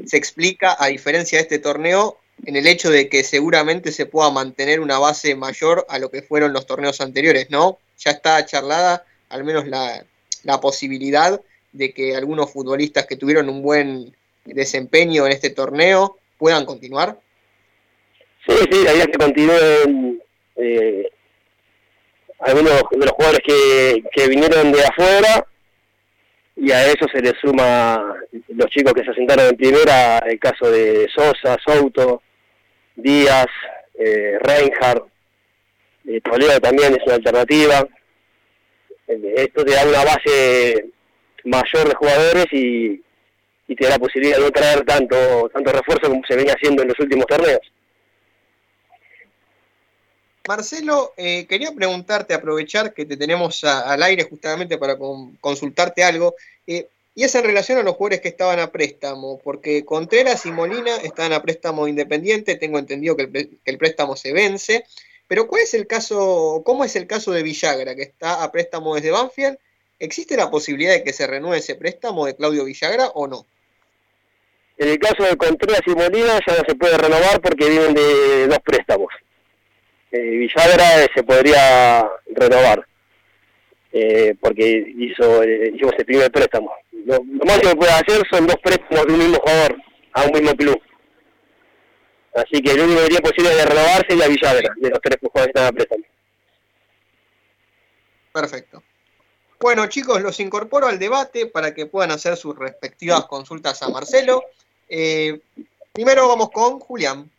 se explica, a diferencia de este torneo, en el hecho de que seguramente se pueda mantener una base mayor a lo que fueron los torneos anteriores, ¿no? Ya está charlada al menos la, la posibilidad de que algunos futbolistas que tuvieron un buen desempeño en este torneo puedan continuar. Sí, sí, la idea es que continúen eh, algunos de los jugadores que, que vinieron de afuera y a eso se le suma los chicos que se asentaron en primera, el caso de Sosa, Souto, Díaz, eh, Reinhardt, eh, Toledo también es una alternativa. Eh, esto te da una base mayor de jugadores y, y te da la posibilidad de no traer tanto, tanto refuerzo como se venía haciendo en los últimos torneos. Marcelo, eh, quería preguntarte, aprovechar que te tenemos al aire justamente para consultarte algo, eh, y es en relación a los jugadores que estaban a préstamo, porque Contreras y Molina estaban a préstamo independiente, tengo entendido que el, préstamo se vence, Pero ¿cuál es el caso, cómo es el caso de Villagra, que está a préstamo desde Banfield? ¿Existe la posibilidad de que se renueve ese préstamo de Claudio Villagra o no? En el caso de Contreras y Molina ya no se puede renovar porque vienen de dos préstamos. Eh, Villagra se podría renovar eh, porque hizo, eh, ese primer préstamo. Lo, más que puede hacer son dos préstamos de un mismo jugador a un mismo club. Así que el único que sería posible de renovarse sería Villagra, de los tres jugadores que están a préstamo. Perfecto. Bueno, chicos, los incorporo al debate para que puedan hacer sus respectivas consultas a Marcelo. Eh, primero vamos con Julián.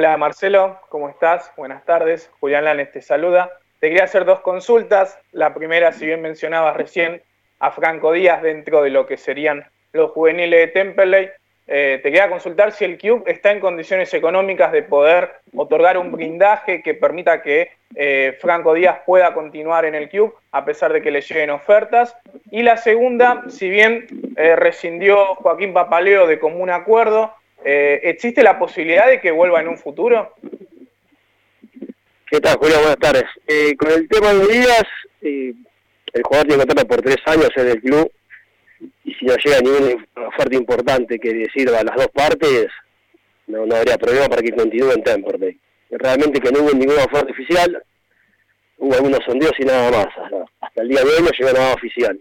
Hola Marcelo, ¿cómo estás? Buenas tardes. Julián Lanes te saluda. Te quería hacer dos consultas. La primera, si bien mencionabas recién a Franco Díaz dentro de lo que serían los juveniles de Temperley, eh, te quería consultar si el club está en condiciones económicas de poder otorgar un blindaje que permita que eh, Franco Díaz pueda continuar en el club a pesar de que le lleguen ofertas. Y la segunda, si bien eh, rescindió Joaquín Papaleo de común acuerdo, ¿existe la posibilidad de que vuelva en un futuro? ¿Qué tal, Julio? Buenas tardes. con el tema de Díaz, el jugador tiene contrato por tres años en el club y si no llega ninguna oferta importante que sirva a las dos partes, no, no habría problema para que continúe en Temperley. Realmente que no hubo ninguna oferta oficial, hubo algunos sondeos y nada más. Hasta, el día de hoy no llegó nada oficial.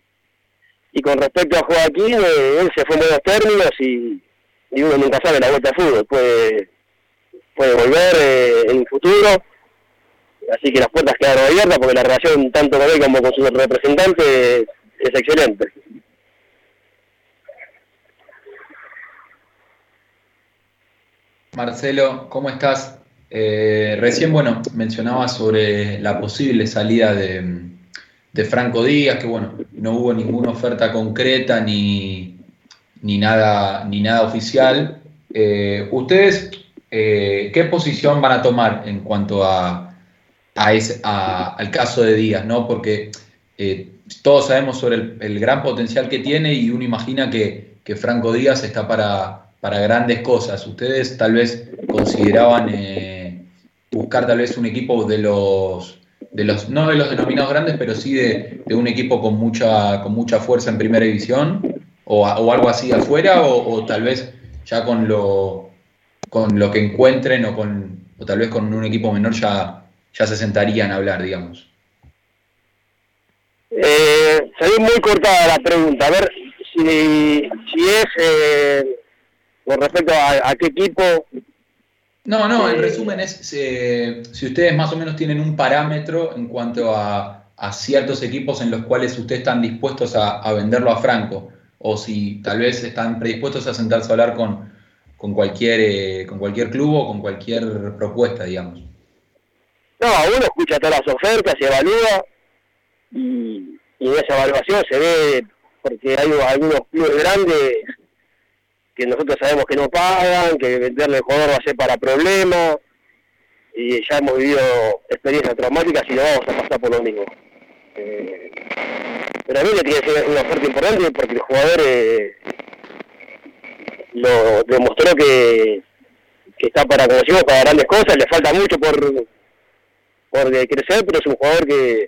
Y con respecto a Joaquín, eh, él se fue en buenos términos y, uno nunca sabe la vuelta de fútbol. Puede, puede volver eh, en el futuro. Así que las puertas quedaron abiertas porque la relación tanto con él como con su representante es excelente. Marcelo, ¿cómo estás? Eh, recién, bueno, mencionabas sobre la posible salida de, Franco Díaz, que bueno, no hubo ninguna oferta concreta ni, ni, nada, ni nada oficial. Eh, ¿Ustedes eh, qué posición van a tomar en cuanto a, al caso de Díaz? ¿no? Porque todos sabemos sobre el, gran potencial que tiene y uno imagina que, que Franco Díaz está para para grandes cosas. ¿Ustedes tal vez consideraban eh, buscar tal vez un equipo de los, de los, no de los denominados grandes, pero sí de, un equipo con mucha, con mucha fuerza en primera división? ¿O, algo así afuera? O, tal vez ya con lo, con lo que encuentren o, con, o tal vez con un equipo menor ya, ya se sentarían a hablar, digamos? Eh, muy cortada la pregunta. A ver si, si es eh, con respecto a, qué equipo. No, no, en eh, resumen es si ustedes más o menos tienen un parámetro en cuanto a, ciertos equipos en los cuales ustedes están dispuestos a, venderlo a Franco, o si tal vez están predispuestos a sentarse a hablar con, con, cualquier, eh, con cualquier club o con cualquier propuesta, digamos. No, uno escucha todas las ofertas, se evalúa y, y en esa evaluación se ve, porque hay algunos clubes grandes que nosotros sabemos que no pagan, que venderle al jugador va a ser para problemas, y ya hemos vivido experiencias traumáticas y no vamos a pasar por lo mismo. Eh, pero a mí le tiene que ser una oferta importante porque el jugador eh, lo demostró que, que está para, como para grandes cosas, le falta mucho por, por crecer, pero es un jugador que,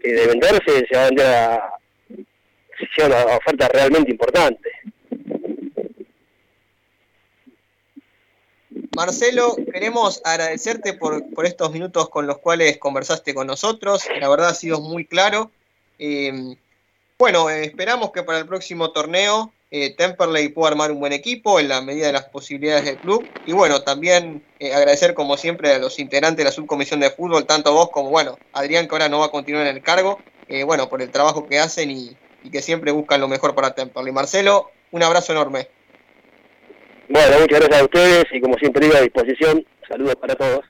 que de venderse se va a vender a, a una oferta realmente importante. Marcelo, queremos agradecerte por, estos minutos con los cuales conversaste con nosotros. La verdad ha sido muy claro. Em, bueno, esperamos que para el próximo torneo eh, Temperley pueda armar un buen equipo en la medida de las posibilidades del club. Y bueno, también eh, agradecer como siempre a los integrantes de la subcomisión de fútbol, tanto vos como bueno, Adrián que ahora no va a continuar en el cargo, eh, bueno, por el trabajo que hacen y, y que siempre buscan lo mejor para Temperley. Marcelo, un abrazo enorme. Bueno, muchas gracias a ustedes y como siempre digo a disposición, saludos para todos.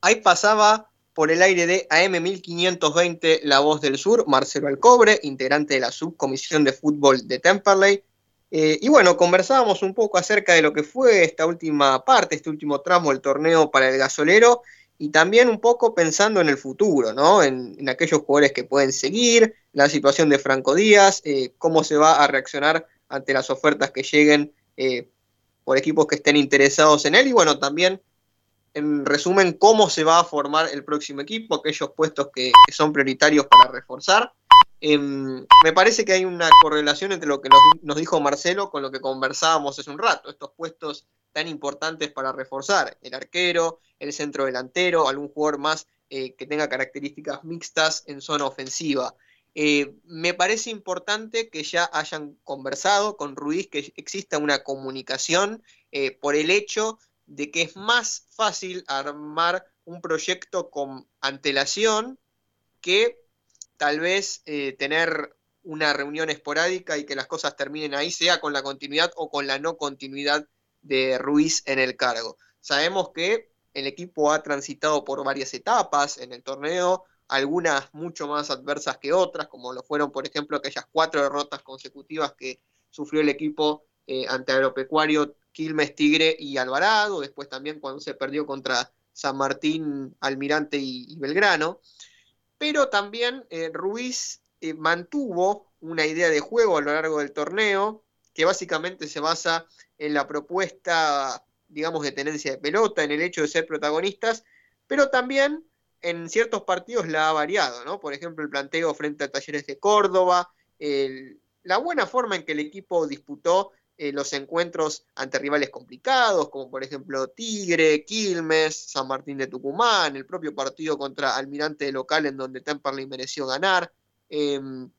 Ahí pasaba por el aire de AM1520 La Voz del Sur, Marcelo Alcobre, integrante de la subcomisión de fútbol de Temperley. Eh, y bueno, conversábamos un poco acerca de lo que fue esta última parte, este último tramo del torneo para el gasolero y también un poco pensando en el futuro, ¿no? En, aquellos jugadores que pueden seguir, la situación de Franco Díaz, eh, cómo se va a reaccionar ante las ofertas que lleguen eh, por equipos que estén interesados en él y bueno, también en resumen cómo se va a formar el próximo equipo, aquellos puestos que, son prioritarios para reforzar. Em, me parece que hay una correlación entre lo que nos, dijo Marcelo con lo que conversábamos hace un rato, estos puestos tan importantes para reforzar, el arquero, el centro delantero, algún jugador más eh, que tenga características mixtas en zona ofensiva. Eh, me parece importante que ya hayan conversado con Ruiz, que exista una comunicación eh, por el hecho de que es más fácil armar un proyecto con antelación que tal vez eh, tener una reunión esporádica y que las cosas terminen ahí, sea con la continuidad o con la no continuidad de Ruiz en el cargo. Sabemos que el equipo ha transitado por varias etapas en el torneo, algunas mucho más adversas que otras, como lo fueron, por ejemplo, aquellas cuatro derrotas consecutivas que sufrió el equipo eh, ante Agropecuario Quilmes, Tigre y Alvarado, después también cuando se perdió contra San Martín, Almirante y, Belgrano. Pero también eh, Ruiz eh, mantuvo una idea de juego a lo largo del torneo, que básicamente se basa en la propuesta, digamos, de tenencia de pelota, en el hecho de ser protagonistas, pero también en ciertos partidos la ha variado, ¿no? Por ejemplo, el planteo frente a Talleres de Córdoba, la buena forma en que el equipo disputó eh, los encuentros ante rivales complicados, como por ejemplo Tigre, Quilmes, San Martín de Tucumán, el propio partido contra Almirante local en donde Temperley mereció ganar. Em,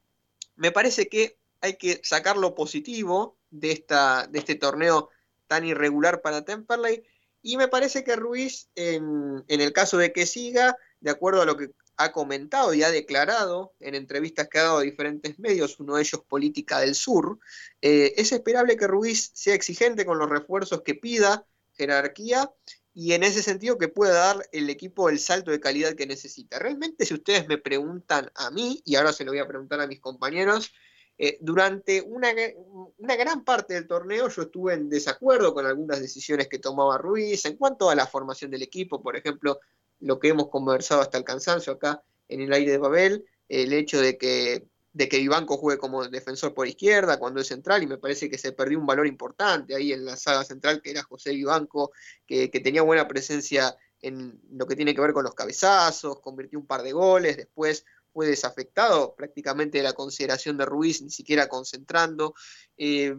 me parece que hay que sacar lo positivo de, esta, de este torneo tan irregular para Temperley y me parece que Ruiz, en, en el caso de que siga, de acuerdo a lo que ha comentado y ha declarado en entrevistas que ha dado a diferentes medios, uno de ellos Política del Sur, eh, es esperable que Ruiz sea exigente con los refuerzos que pida, jerarquía, y en ese sentido que pueda dar el equipo el salto de calidad que necesita. Realmente si ustedes me preguntan a mí, y ahora se lo voy a preguntar a mis compañeros, eh, durante una, una, gran parte del torneo yo estuve en desacuerdo con algunas decisiones que tomaba Ruiz en cuanto a la formación del equipo, por ejemplo, lo que hemos conversado hasta el cansancio acá en el aire de Babel, el hecho de que, de que Vivanco juegue como defensor por izquierda cuando es central, y me parece que se perdió un valor importante ahí en la saga central, que era José Vivanco, que, que tenía buena presencia en lo que tiene que ver con los cabezazos, convirtió un par de goles, después fue desafectado prácticamente de la consideración de Ruiz, ni siquiera concentrando. Eh,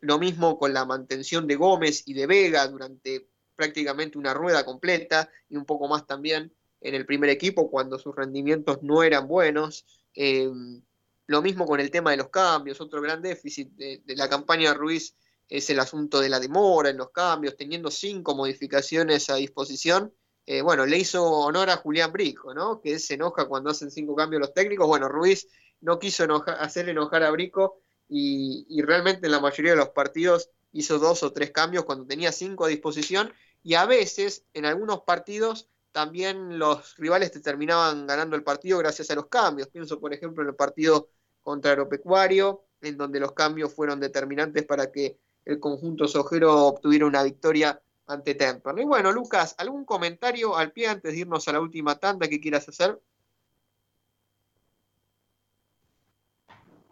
lo mismo con la mantención de Gómez y de Vega durante prácticamente una rueda completa y un poco más también en el primer equipo cuando sus rendimientos no eran buenos. Em, lo mismo con el tema de los cambios, otro gran déficit de, la campaña de Ruiz es el asunto de la demora en los cambios, teniendo cinco modificaciones a disposición. Eh, bueno, le hizo honor a Julián Brico, ¿no? Que se enoja cuando hacen cinco cambios los técnicos. Bueno, Ruiz no quiso hacer enojar a Brico y realmente en la mayoría de los partidos hizo dos o tres cambios cuando tenía cinco a disposición y a veces en algunos partidos también los rivales te terminaban ganando el partido gracias a los cambios. Pienso, por ejemplo, en el partido contra Agropecuario, en donde los cambios fueron determinantes para que el conjunto sojero obtuviera una victoria ante Temper. Y bueno, Lucas, ¿algún comentario al pie antes de irnos a la última tanda que quieras hacer?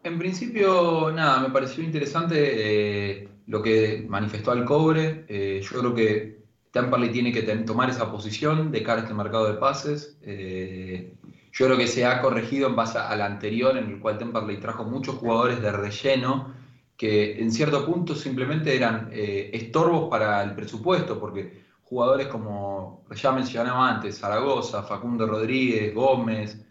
En principio, nada, me pareció interesante eh, lo que manifestó al cobre. Eh, yo creo que Temperley tiene que tomar esa posición de cara a este mercado de pases. Eh, yo creo que se ha corregido en base al anterior, en el cual Temperley trajo muchos jugadores de relleno que en cierto punto simplemente eran eh, estorbos para el presupuesto, porque jugadores como ya mencionaba antes, Zaragoza, Facundo Rodríguez, Gómez,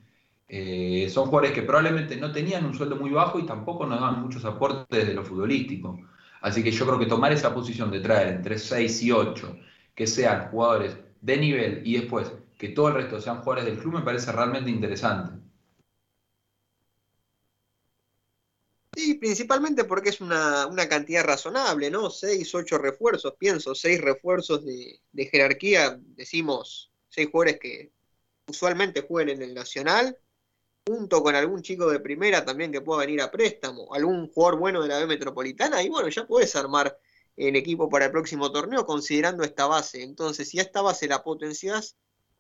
eh, son jugadores que probablemente no tenían un sueldo muy bajo y tampoco nos daban muchos aportes de lo futbolístico. Así que yo creo que tomar esa posición de traer entre 6 y 8 que sean jugadores de nivel y después que todo el resto sean jugadores del club me parece realmente interesante. Sí, principalmente porque es una, cantidad razonable, ¿no? Seis, ocho refuerzos, pienso, seis refuerzos de, de, jerarquía, decimos, seis jugadores que usualmente jueguen en el Nacional, junto con algún chico de primera también que pueda venir a préstamo, algún jugador bueno de la B Metropolitana, y bueno, ya puedes armar en equipo para el próximo torneo considerando esta base. Entonces, si a esta base la potencias,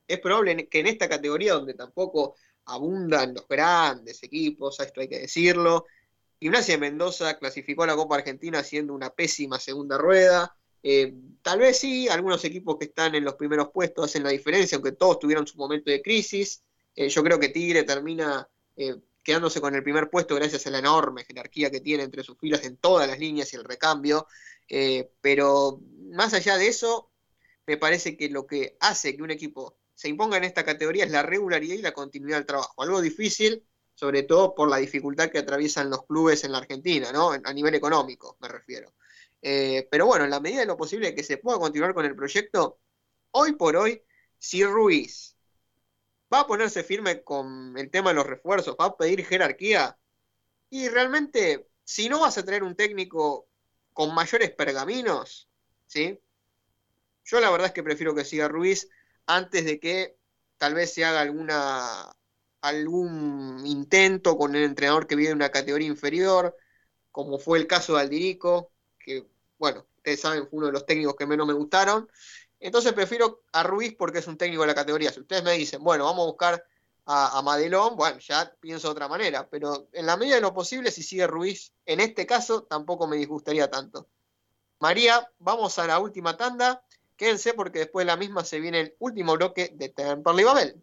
es probable que en esta categoría donde tampoco abundan los grandes equipos, esto hay que decirlo, Gimnasia de Mendoza clasificó a la Copa Argentina haciendo una pésima segunda rueda, Eh, tal vez sí, algunos equipos que están en los primeros puestos hacen la diferencia, aunque todos tuvieron su momento de crisis. Eh, yo creo que Tigre termina eh, quedándose con el primer puesto gracias a la enorme jerarquía que tiene entre sus filas en todas las líneas y el recambio. Pero más allá de eso, me parece que lo que hace que un equipo se imponga en esta categoría es la regularidad y la continuidad del trabajo. Algo difícil, sobre todo por la dificultad que atraviesan los clubes en la Argentina, ¿no? A nivel económico, me refiero. Eh, pero bueno, en la medida de lo posible que se pueda continuar con el proyecto, hoy por hoy, si Ruiz va a ponerse firme con el tema de los refuerzos, va a pedir jerarquía, y realmente, si no vas a traer un técnico con mayores pergaminos, ¿sí? Yo la verdad es que prefiero que siga Ruiz antes de que tal vez se haga alguna algún intento con el entrenador que viene de una categoría inferior, como fue el caso de Aldirico, que, bueno, ustedes saben, fue uno de los técnicos que menos me gustaron. Entonces prefiero a Ruiz porque es un técnico de la categoría. Si ustedes me dicen, bueno, vamos a buscar a, Madelón, bueno, ya pienso de otra manera. Pero en la medida de lo posible, si sigue Ruiz, en este caso, tampoco me disgustaría tanto. María, vamos a la última tanda. Quédense porque después de la misma se viene el último bloque de Temperley Babel.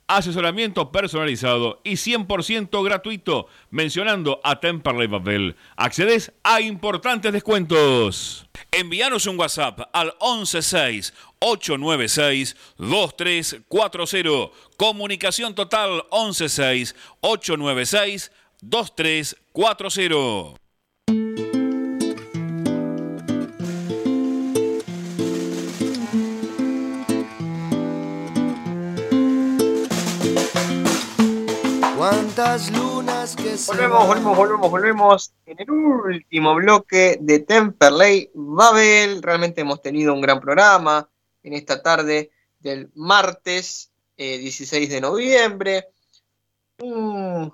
asesoramiento personalizado y 100% gratuito mencionando a Temperley Babel. Accedes a importantes descuentos. Envíanos un WhatsApp al 116 896 2340. Comunicación total 116 896 2340. Cuántas lunas que Volvemos, volvemos, volvemos, volvemos en el último bloque de Temperley Babel. Realmente hemos tenido un gran programa en esta tarde del martes 16 eh, de noviembre. Un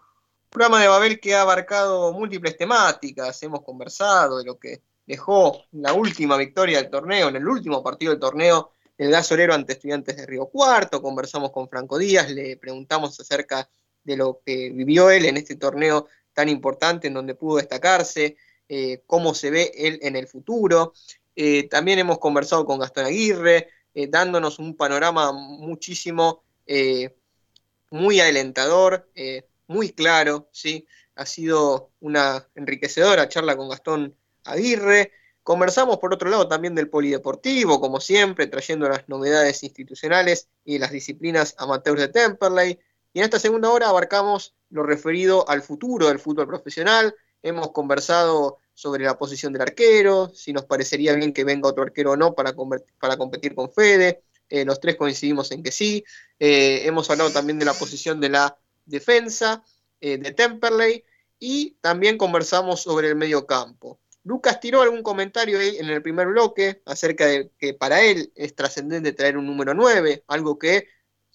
programa de Babel que ha abarcado múltiples temáticas. Hemos conversado de lo que dejó la última victoria del torneo, en el último partido del torneo, el gasolero ante estudiantes de Río Cuarto. Conversamos con Franco Díaz, le preguntamos acerca de lo que vivió él en este torneo tan importante en donde pudo destacarse, eh, cómo se ve él en el futuro. Eh, también hemos conversado con Gastón Aguirre, eh, dándonos un panorama muchísimo, muy alentador, muy claro, ¿sí? Ha sido una enriquecedora charla con Gastón Aguirre. Conversamos por otro lado también del polideportivo, como siempre, trayendo las novedades institucionales y las disciplinas amateurs de Temperley. Y en esta segunda hora abarcamos lo referido al futuro del fútbol profesional. Hemos conversado sobre la posición del arquero, si nos parecería bien que venga otro arquero o no para, para competir con Fede. Eh, los tres coincidimos en que sí. Eh, hemos hablado también de la posición de la defensa eh, de Temperley y también conversamos sobre el medio campo. Lucas tiró algún comentario ahí en el primer bloque acerca de que para él es trascendente traer un número 9, algo que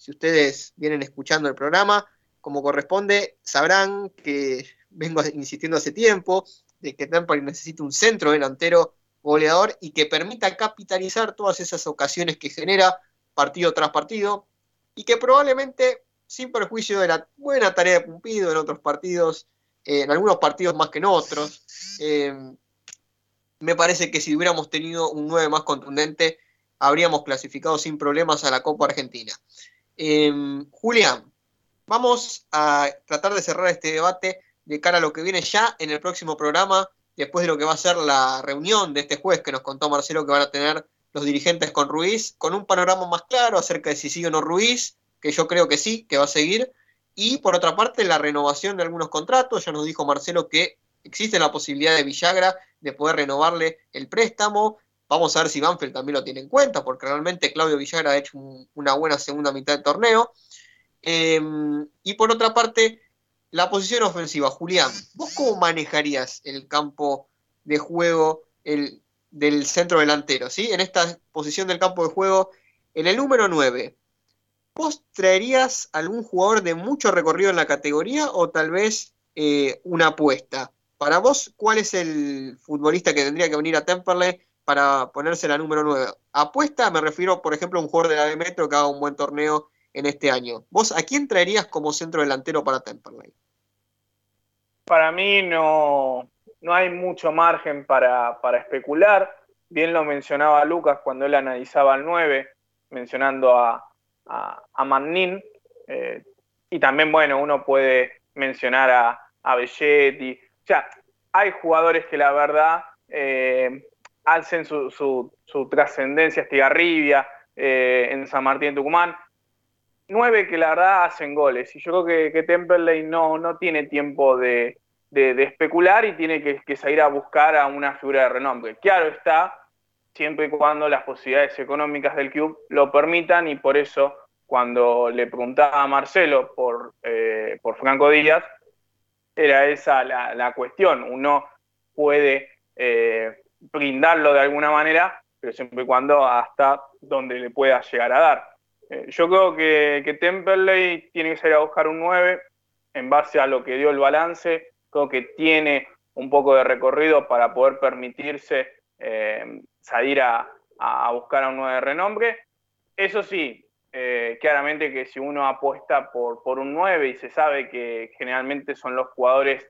si ustedes vienen escuchando el programa, como corresponde, sabrán que vengo insistiendo hace tiempo de que Temple necesita un centro delantero goleador y que permita capitalizar todas esas ocasiones que genera partido tras partido y que probablemente, sin perjuicio de la buena tarea de Pumpido en otros partidos, eh, en algunos partidos más que en otros, eh, me parece que si hubiéramos tenido un 9 más contundente, habríamos clasificado sin problemas a la Copa Argentina. Em, Julián, vamos a tratar de cerrar este debate de cara a lo que viene ya en el próximo programa, después de lo que va a ser la reunión de este juez que nos contó Marcelo que van a tener los dirigentes con Ruiz, con un panorama más claro acerca de si sigue o no Ruiz, que yo creo que sí, que va a seguir, y por otra parte la renovación de algunos contratos, ya nos dijo Marcelo que existe la posibilidad de Villagra de poder renovarle el préstamo, Vamos a ver si Banfield también lo tiene en cuenta, porque realmente Claudio Villagra ha hecho una buena segunda mitad del torneo. Em, y por otra parte, la posición ofensiva. Julián, ¿vos cómo manejarías el campo de juego el, del centro delantero? ¿sí? En esta posición del campo de juego, en el número 9, ¿vos traerías algún jugador de mucho recorrido en la categoría o tal vez eh, una apuesta? Para vos, ¿cuál es el futbolista que tendría que venir a Temperley para ponerse la número 9. Apuesta, me refiero, por ejemplo, a un jugador de la de Metro que haga un buen torneo en este año. ¿Vos a quién traerías como centro delantero para Temperley? Para mí no, no hay mucho margen para, especular. Bien lo mencionaba Lucas cuando él analizaba al 9, mencionando a, a, eh, y también, bueno, uno puede mencionar a, a Belletti. O sea, hay jugadores que la verdad eh, alcen su, su, trascendencia Estigarribia, eh, en San Martín de Tucumán. Nueve que la verdad hacen goles. Y yo creo que, que Temperley no, no tiene tiempo de, especular y tiene que, salir a buscar a una figura de renombre. Claro está, siempre y cuando las posibilidades económicas del club lo permitan y por eso cuando le preguntaba a Marcelo por, eh, por Franco Díaz, era esa la, cuestión. Uno puede eh, brindarlo de alguna manera, pero siempre y cuando hasta donde le pueda llegar a dar. Eh, yo creo que, que, Temperley tiene que salir a buscar un 9 en base a lo que dio el balance. Creo que tiene un poco de recorrido para poder permitirse salir a, buscar a un nuevo renombre. Eso sí, claramente que si uno apuesta por, por un 9 y se sabe que generalmente son los jugadores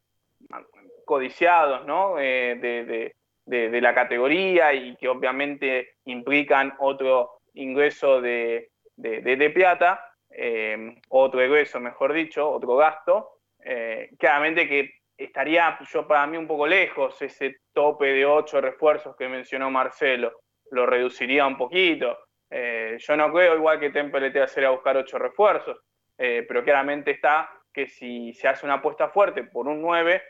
codiciados ¿no? de, de, la categoría y que obviamente implican otro ingreso de, de plata, eh, otro ingreso, mejor dicho, otro gasto, eh, claramente que estaría yo para mí un poco lejos ese tope de ocho refuerzos que mencionó Marcelo, lo reduciría un poquito. Eh, yo no creo igual que Temple te hacer a buscar ocho refuerzos, pero claramente está que si se hace una apuesta fuerte por un 9,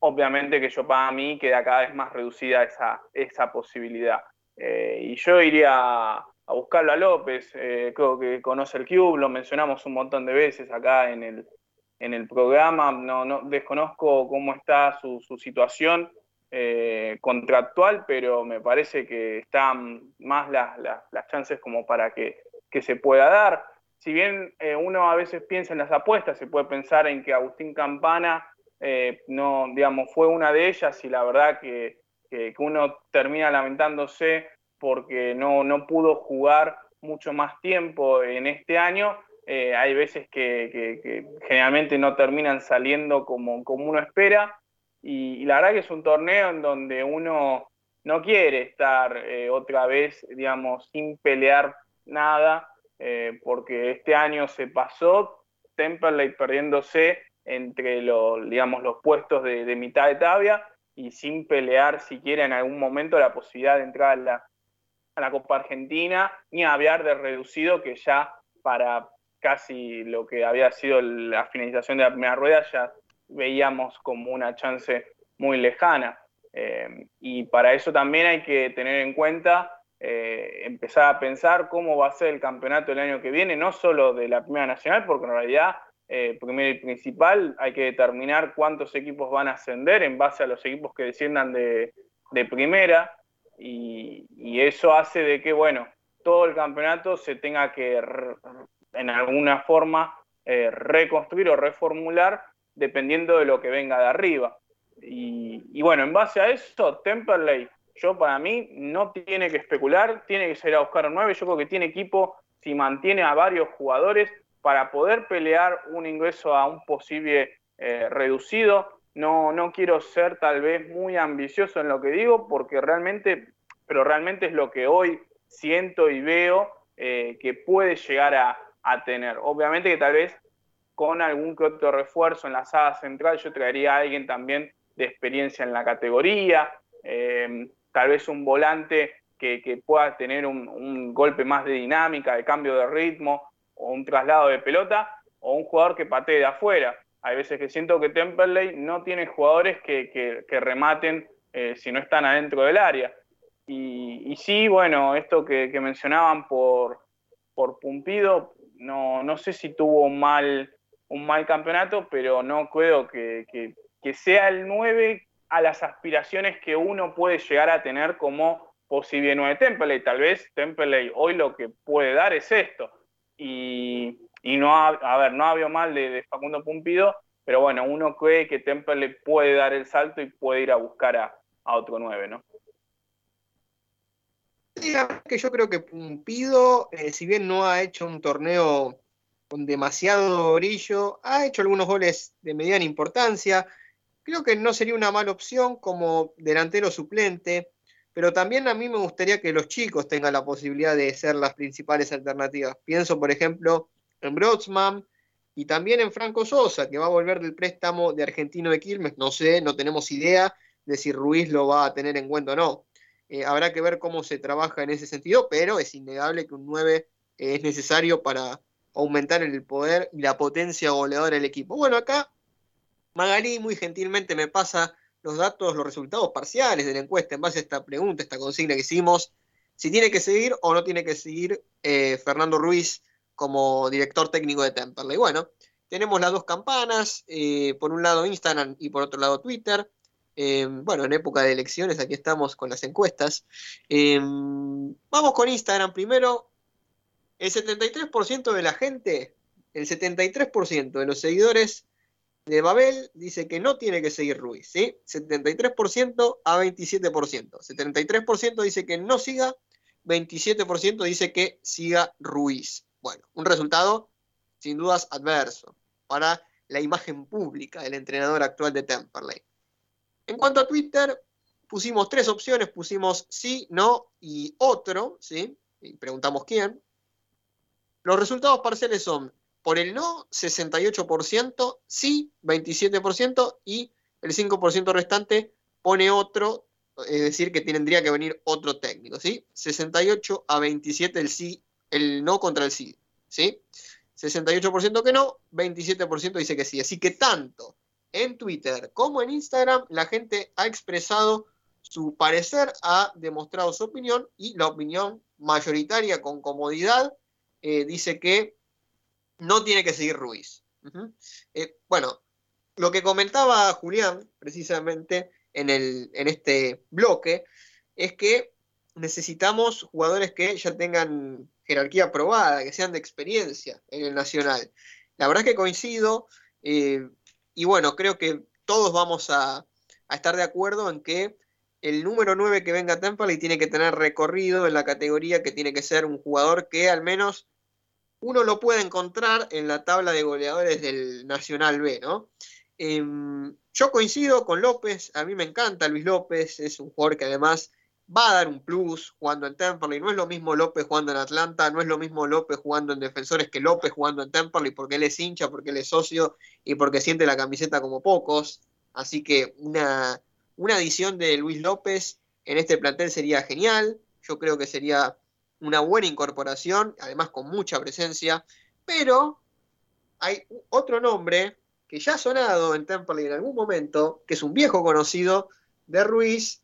obviamente que yo para mí queda cada vez más reducida esa, esa posibilidad. Eh, y yo iría a, buscarlo a López, eh, creo que conoce el Cube, lo mencionamos un montón de veces acá en el, en el programa, no, no desconozco cómo está su, situación eh, contractual, pero me parece que están más las, las, chances como para que, que, se pueda dar. Si bien uno a veces piensa en las apuestas, se puede pensar en que Agustín Campana eh, no, digamos, fue una de ellas y la verdad que, uno termina lamentándose porque no, no, pudo jugar mucho más tiempo en este año. Eh, hay veces que, generalmente no terminan saliendo como, como uno espera y, la verdad que es un torneo en donde uno no quiere estar eh, otra vez, digamos, sin pelear nada, porque este año se pasó, Temperley perdiéndose entre los, digamos, los puestos de, mitad de tabla y sin pelear siquiera en algún momento la posibilidad de entrar a la, Copa Argentina, ni hablar de reducido que ya para casi lo que había sido la finalización de la primera rueda ya veíamos como una chance muy lejana. Eh, y para eso también hay que tener en cuenta, eh, empezar a pensar cómo va a ser el campeonato el año que viene, no solo de la Primera Nacional, porque en realidad eh, primero y principal, hay que determinar cuántos equipos van a ascender en base a los equipos que desciendan de, primera y, eso hace de que, bueno, todo el campeonato se tenga que en alguna forma eh, reconstruir o reformular dependiendo de lo que venga de arriba. Y, bueno, en base a eso, Temperley, yo para mí no tiene que especular, tiene que salir a buscar nueve, yo creo que tiene equipo, si mantiene a varios jugadores, para poder pelear un ingreso a un posible eh, reducido. No, no quiero ser tal vez muy ambicioso en lo que digo, porque realmente, pero realmente es lo que hoy siento y veo eh, que puede llegar a, tener. Obviamente que tal vez con algún que otro refuerzo en la sala central yo traería a alguien también de experiencia en la categoría, eh, tal vez un volante que, pueda tener un, un, golpe más de dinámica, de cambio de ritmo, o un traslado de pelota o un jugador que patee de afuera. Hay veces que siento que Temperley no tiene jugadores que, rematen eh, si no están adentro del área. Y, sí, bueno, esto que, mencionaban por, por Pumpido, no, no sé si tuvo un mal, un mal campeonato, pero no creo que, sea el 9 a las aspiraciones que uno puede llegar a tener como posible 9 Temperley. Tal vez Temperley hoy lo que puede dar es esto, y, no, ha, a ver, no había mal de, Facundo Pumpido, pero bueno, uno cree que Temple le puede dar el salto y puede ir a buscar a, otro 9, ¿no? que yo creo que Pumpido, eh, si bien no ha hecho un torneo con demasiado brillo, ha hecho algunos goles de mediana importancia. Creo que no sería una mala opción como delantero suplente pero también a mí me gustaría que los chicos tengan la posibilidad de ser las principales alternativas. Pienso, por ejemplo, en Brodsman y también en Franco Sosa, que va a volver del préstamo de Argentino de Quilmes. No sé, no tenemos idea de si Ruiz lo va a tener en cuenta o no. Eh, habrá que ver cómo se trabaja en ese sentido, pero es innegable que un 9 es necesario para aumentar el poder y la potencia goleadora del equipo. Bueno, acá Magalí muy gentilmente me pasa los datos, los resultados parciales de la encuesta en base a esta pregunta, esta consigna que hicimos, si tiene que seguir o no tiene que seguir eh, Fernando Ruiz como director técnico de Temperley. Bueno, tenemos las dos campanas, eh, por un lado Instagram y por otro lado Twitter. Eh, bueno, en época de elecciones aquí estamos con las encuestas. vamos con Instagram primero. El 73% de la gente, el 73% de los seguidores de Babel dice que no tiene que seguir Ruiz, ¿sí? 73% a 27%. 73% dice que no siga, 27% dice que siga Ruiz. Bueno, un resultado sin dudas adverso para la imagen pública del entrenador actual de Temperley. En cuanto a Twitter, pusimos tres opciones, pusimos sí, no y otro, ¿sí? Y preguntamos quién. Los resultados parciales son por el no, 68%, sí, 27%, y el 5% restante pone otro, es decir, que tendría que venir otro técnico, ¿sí? 68 a 27 el sí, el no contra el sí, ¿sí? 68% que no, 27% dice que sí. Así que tanto en Twitter como en Instagram la gente ha expresado su parecer, ha demostrado su opinión y la opinión mayoritaria con comodidad eh, dice que no tiene que seguir Ruiz. Eh, bueno, lo que comentaba Julián precisamente en, el, en este bloque es que necesitamos jugadores que ya tengan jerarquía probada, que sean de experiencia en el Nacional. La verdad es que coincido eh, y bueno, creo que todos vamos a, estar de acuerdo en que el número 9 que venga a y tiene que tener recorrido en la categoría, que tiene que ser un jugador que al menos uno lo puede encontrar en la tabla de goleadores del Nacional B, ¿no? Em, yo coincido con López, a mí me encanta Luis López, es un jugador que además va a dar un plus jugando en Temperley. No es lo mismo López jugando en Atlanta, no es lo mismo López jugando en Defensores que López jugando en Temperley porque él es hincha, porque él es socio y porque siente la camiseta como pocos. Así que una, una adición de Luis López en este plantel sería genial. Yo creo que sería una buena incorporación, además con mucha presencia, pero hay otro nombre que ya ha sonado en Temperley en algún momento, que es un viejo conocido de Ruiz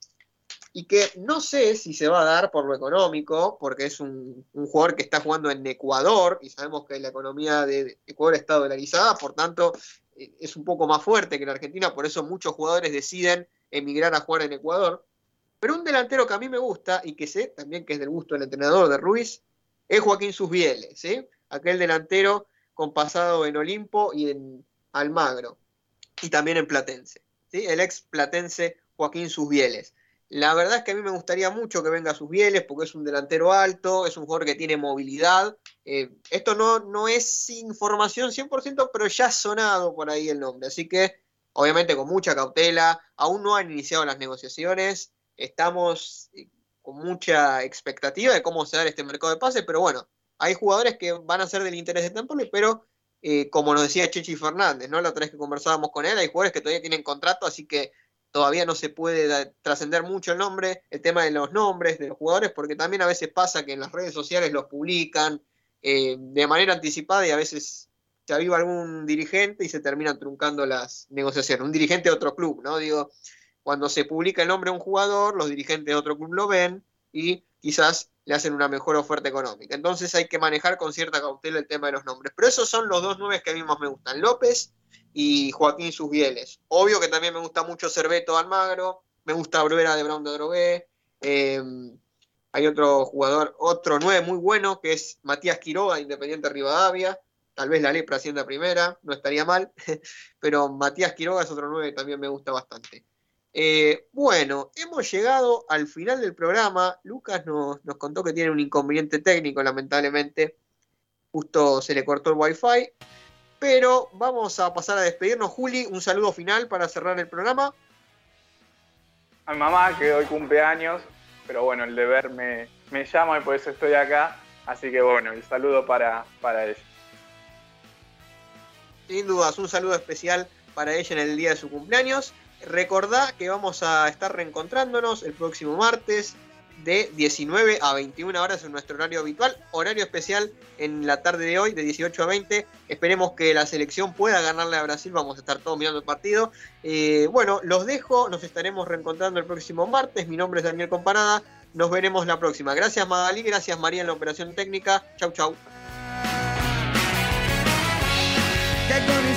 y que no sé si se va a dar por lo económico, porque es un, jugador que está jugando en Ecuador y sabemos que la economía de Ecuador está dolarizada, por tanto eh, es un poco más fuerte que en Argentina, por eso muchos jugadores deciden emigrar a jugar en Ecuador. Pero un delantero que a mí me gusta y que sé también que es del gusto del entrenador de Ruiz es Joaquín Susbiele, ¿sí? aquel delantero con pasado en Olimpo y en Almagro y también en Platense. ¿sí? El ex Platense Joaquín Susbieles. La verdad es que a mí me gustaría mucho que venga Susbieles porque es un delantero alto, es un jugador que tiene movilidad. Eh, esto no, no es información 100%, pero ya ha sonado por ahí el nombre. Así que, obviamente, con mucha cautela, aún no han iniciado las negociaciones estamos eh, con mucha expectativa de cómo se da este mercado de pases, pero bueno, hay jugadores que van a ser del interés de Temple, pero eh, como nos decía Chechi Fernández, ¿no? La otra vez que conversábamos con él, hay jugadores que todavía tienen contrato, así que todavía no se puede trascender mucho el nombre, el tema de los nombres de los jugadores, porque también a veces pasa que en las redes sociales los publican eh, de manera anticipada y a veces se aviva algún dirigente y se terminan truncando las negociaciones. Un dirigente de otro club, ¿no? Digo, cuando se publica el nombre de un jugador, los dirigentes de otro club lo ven y quizás le hacen una mejor oferta económica. Entonces hay que manejar con cierta cautela el tema de los nombres. Pero esos son los dos nueve que a mí más me gustan, López y Joaquín Susbieles. Obvio que también me gusta mucho Cerveto Almagro, me gusta Bruera de Brown de Drogué. Em, hay otro jugador, otro nueve muy bueno, que es Matías Quiroga, Independiente Rivadavia. Tal vez la Lepra haciendo primera, no estaría mal. Pero Matías Quiroga es otro nueve que también me gusta bastante. Eh, bueno, hemos llegado al final del programa. Lucas nos, contó que tiene un inconveniente técnico, lamentablemente. Justo se le cortó el wifi. Pero vamos a pasar a despedirnos. Juli, un saludo final para cerrar el programa. A mi mamá, que hoy cumple años, pero bueno, el deber me, me llama y por eso estoy acá. Así que bueno, el saludo para, para ella. Sin dudas, un saludo especial para ella en el día de su cumpleaños. Recordá que vamos a estar reencontrándonos el próximo martes de 19 a 21 horas en nuestro horario habitual, horario especial en la tarde de hoy de 18 a 20. Esperemos que la selección pueda ganarle a Brasil, vamos a estar todos mirando el partido. Eh, bueno, los dejo, nos estaremos reencontrando el próximo martes. Mi nombre es Daniel Comparada, nos veremos la próxima. Gracias Magali, gracias María en la operación técnica. Chau, chau.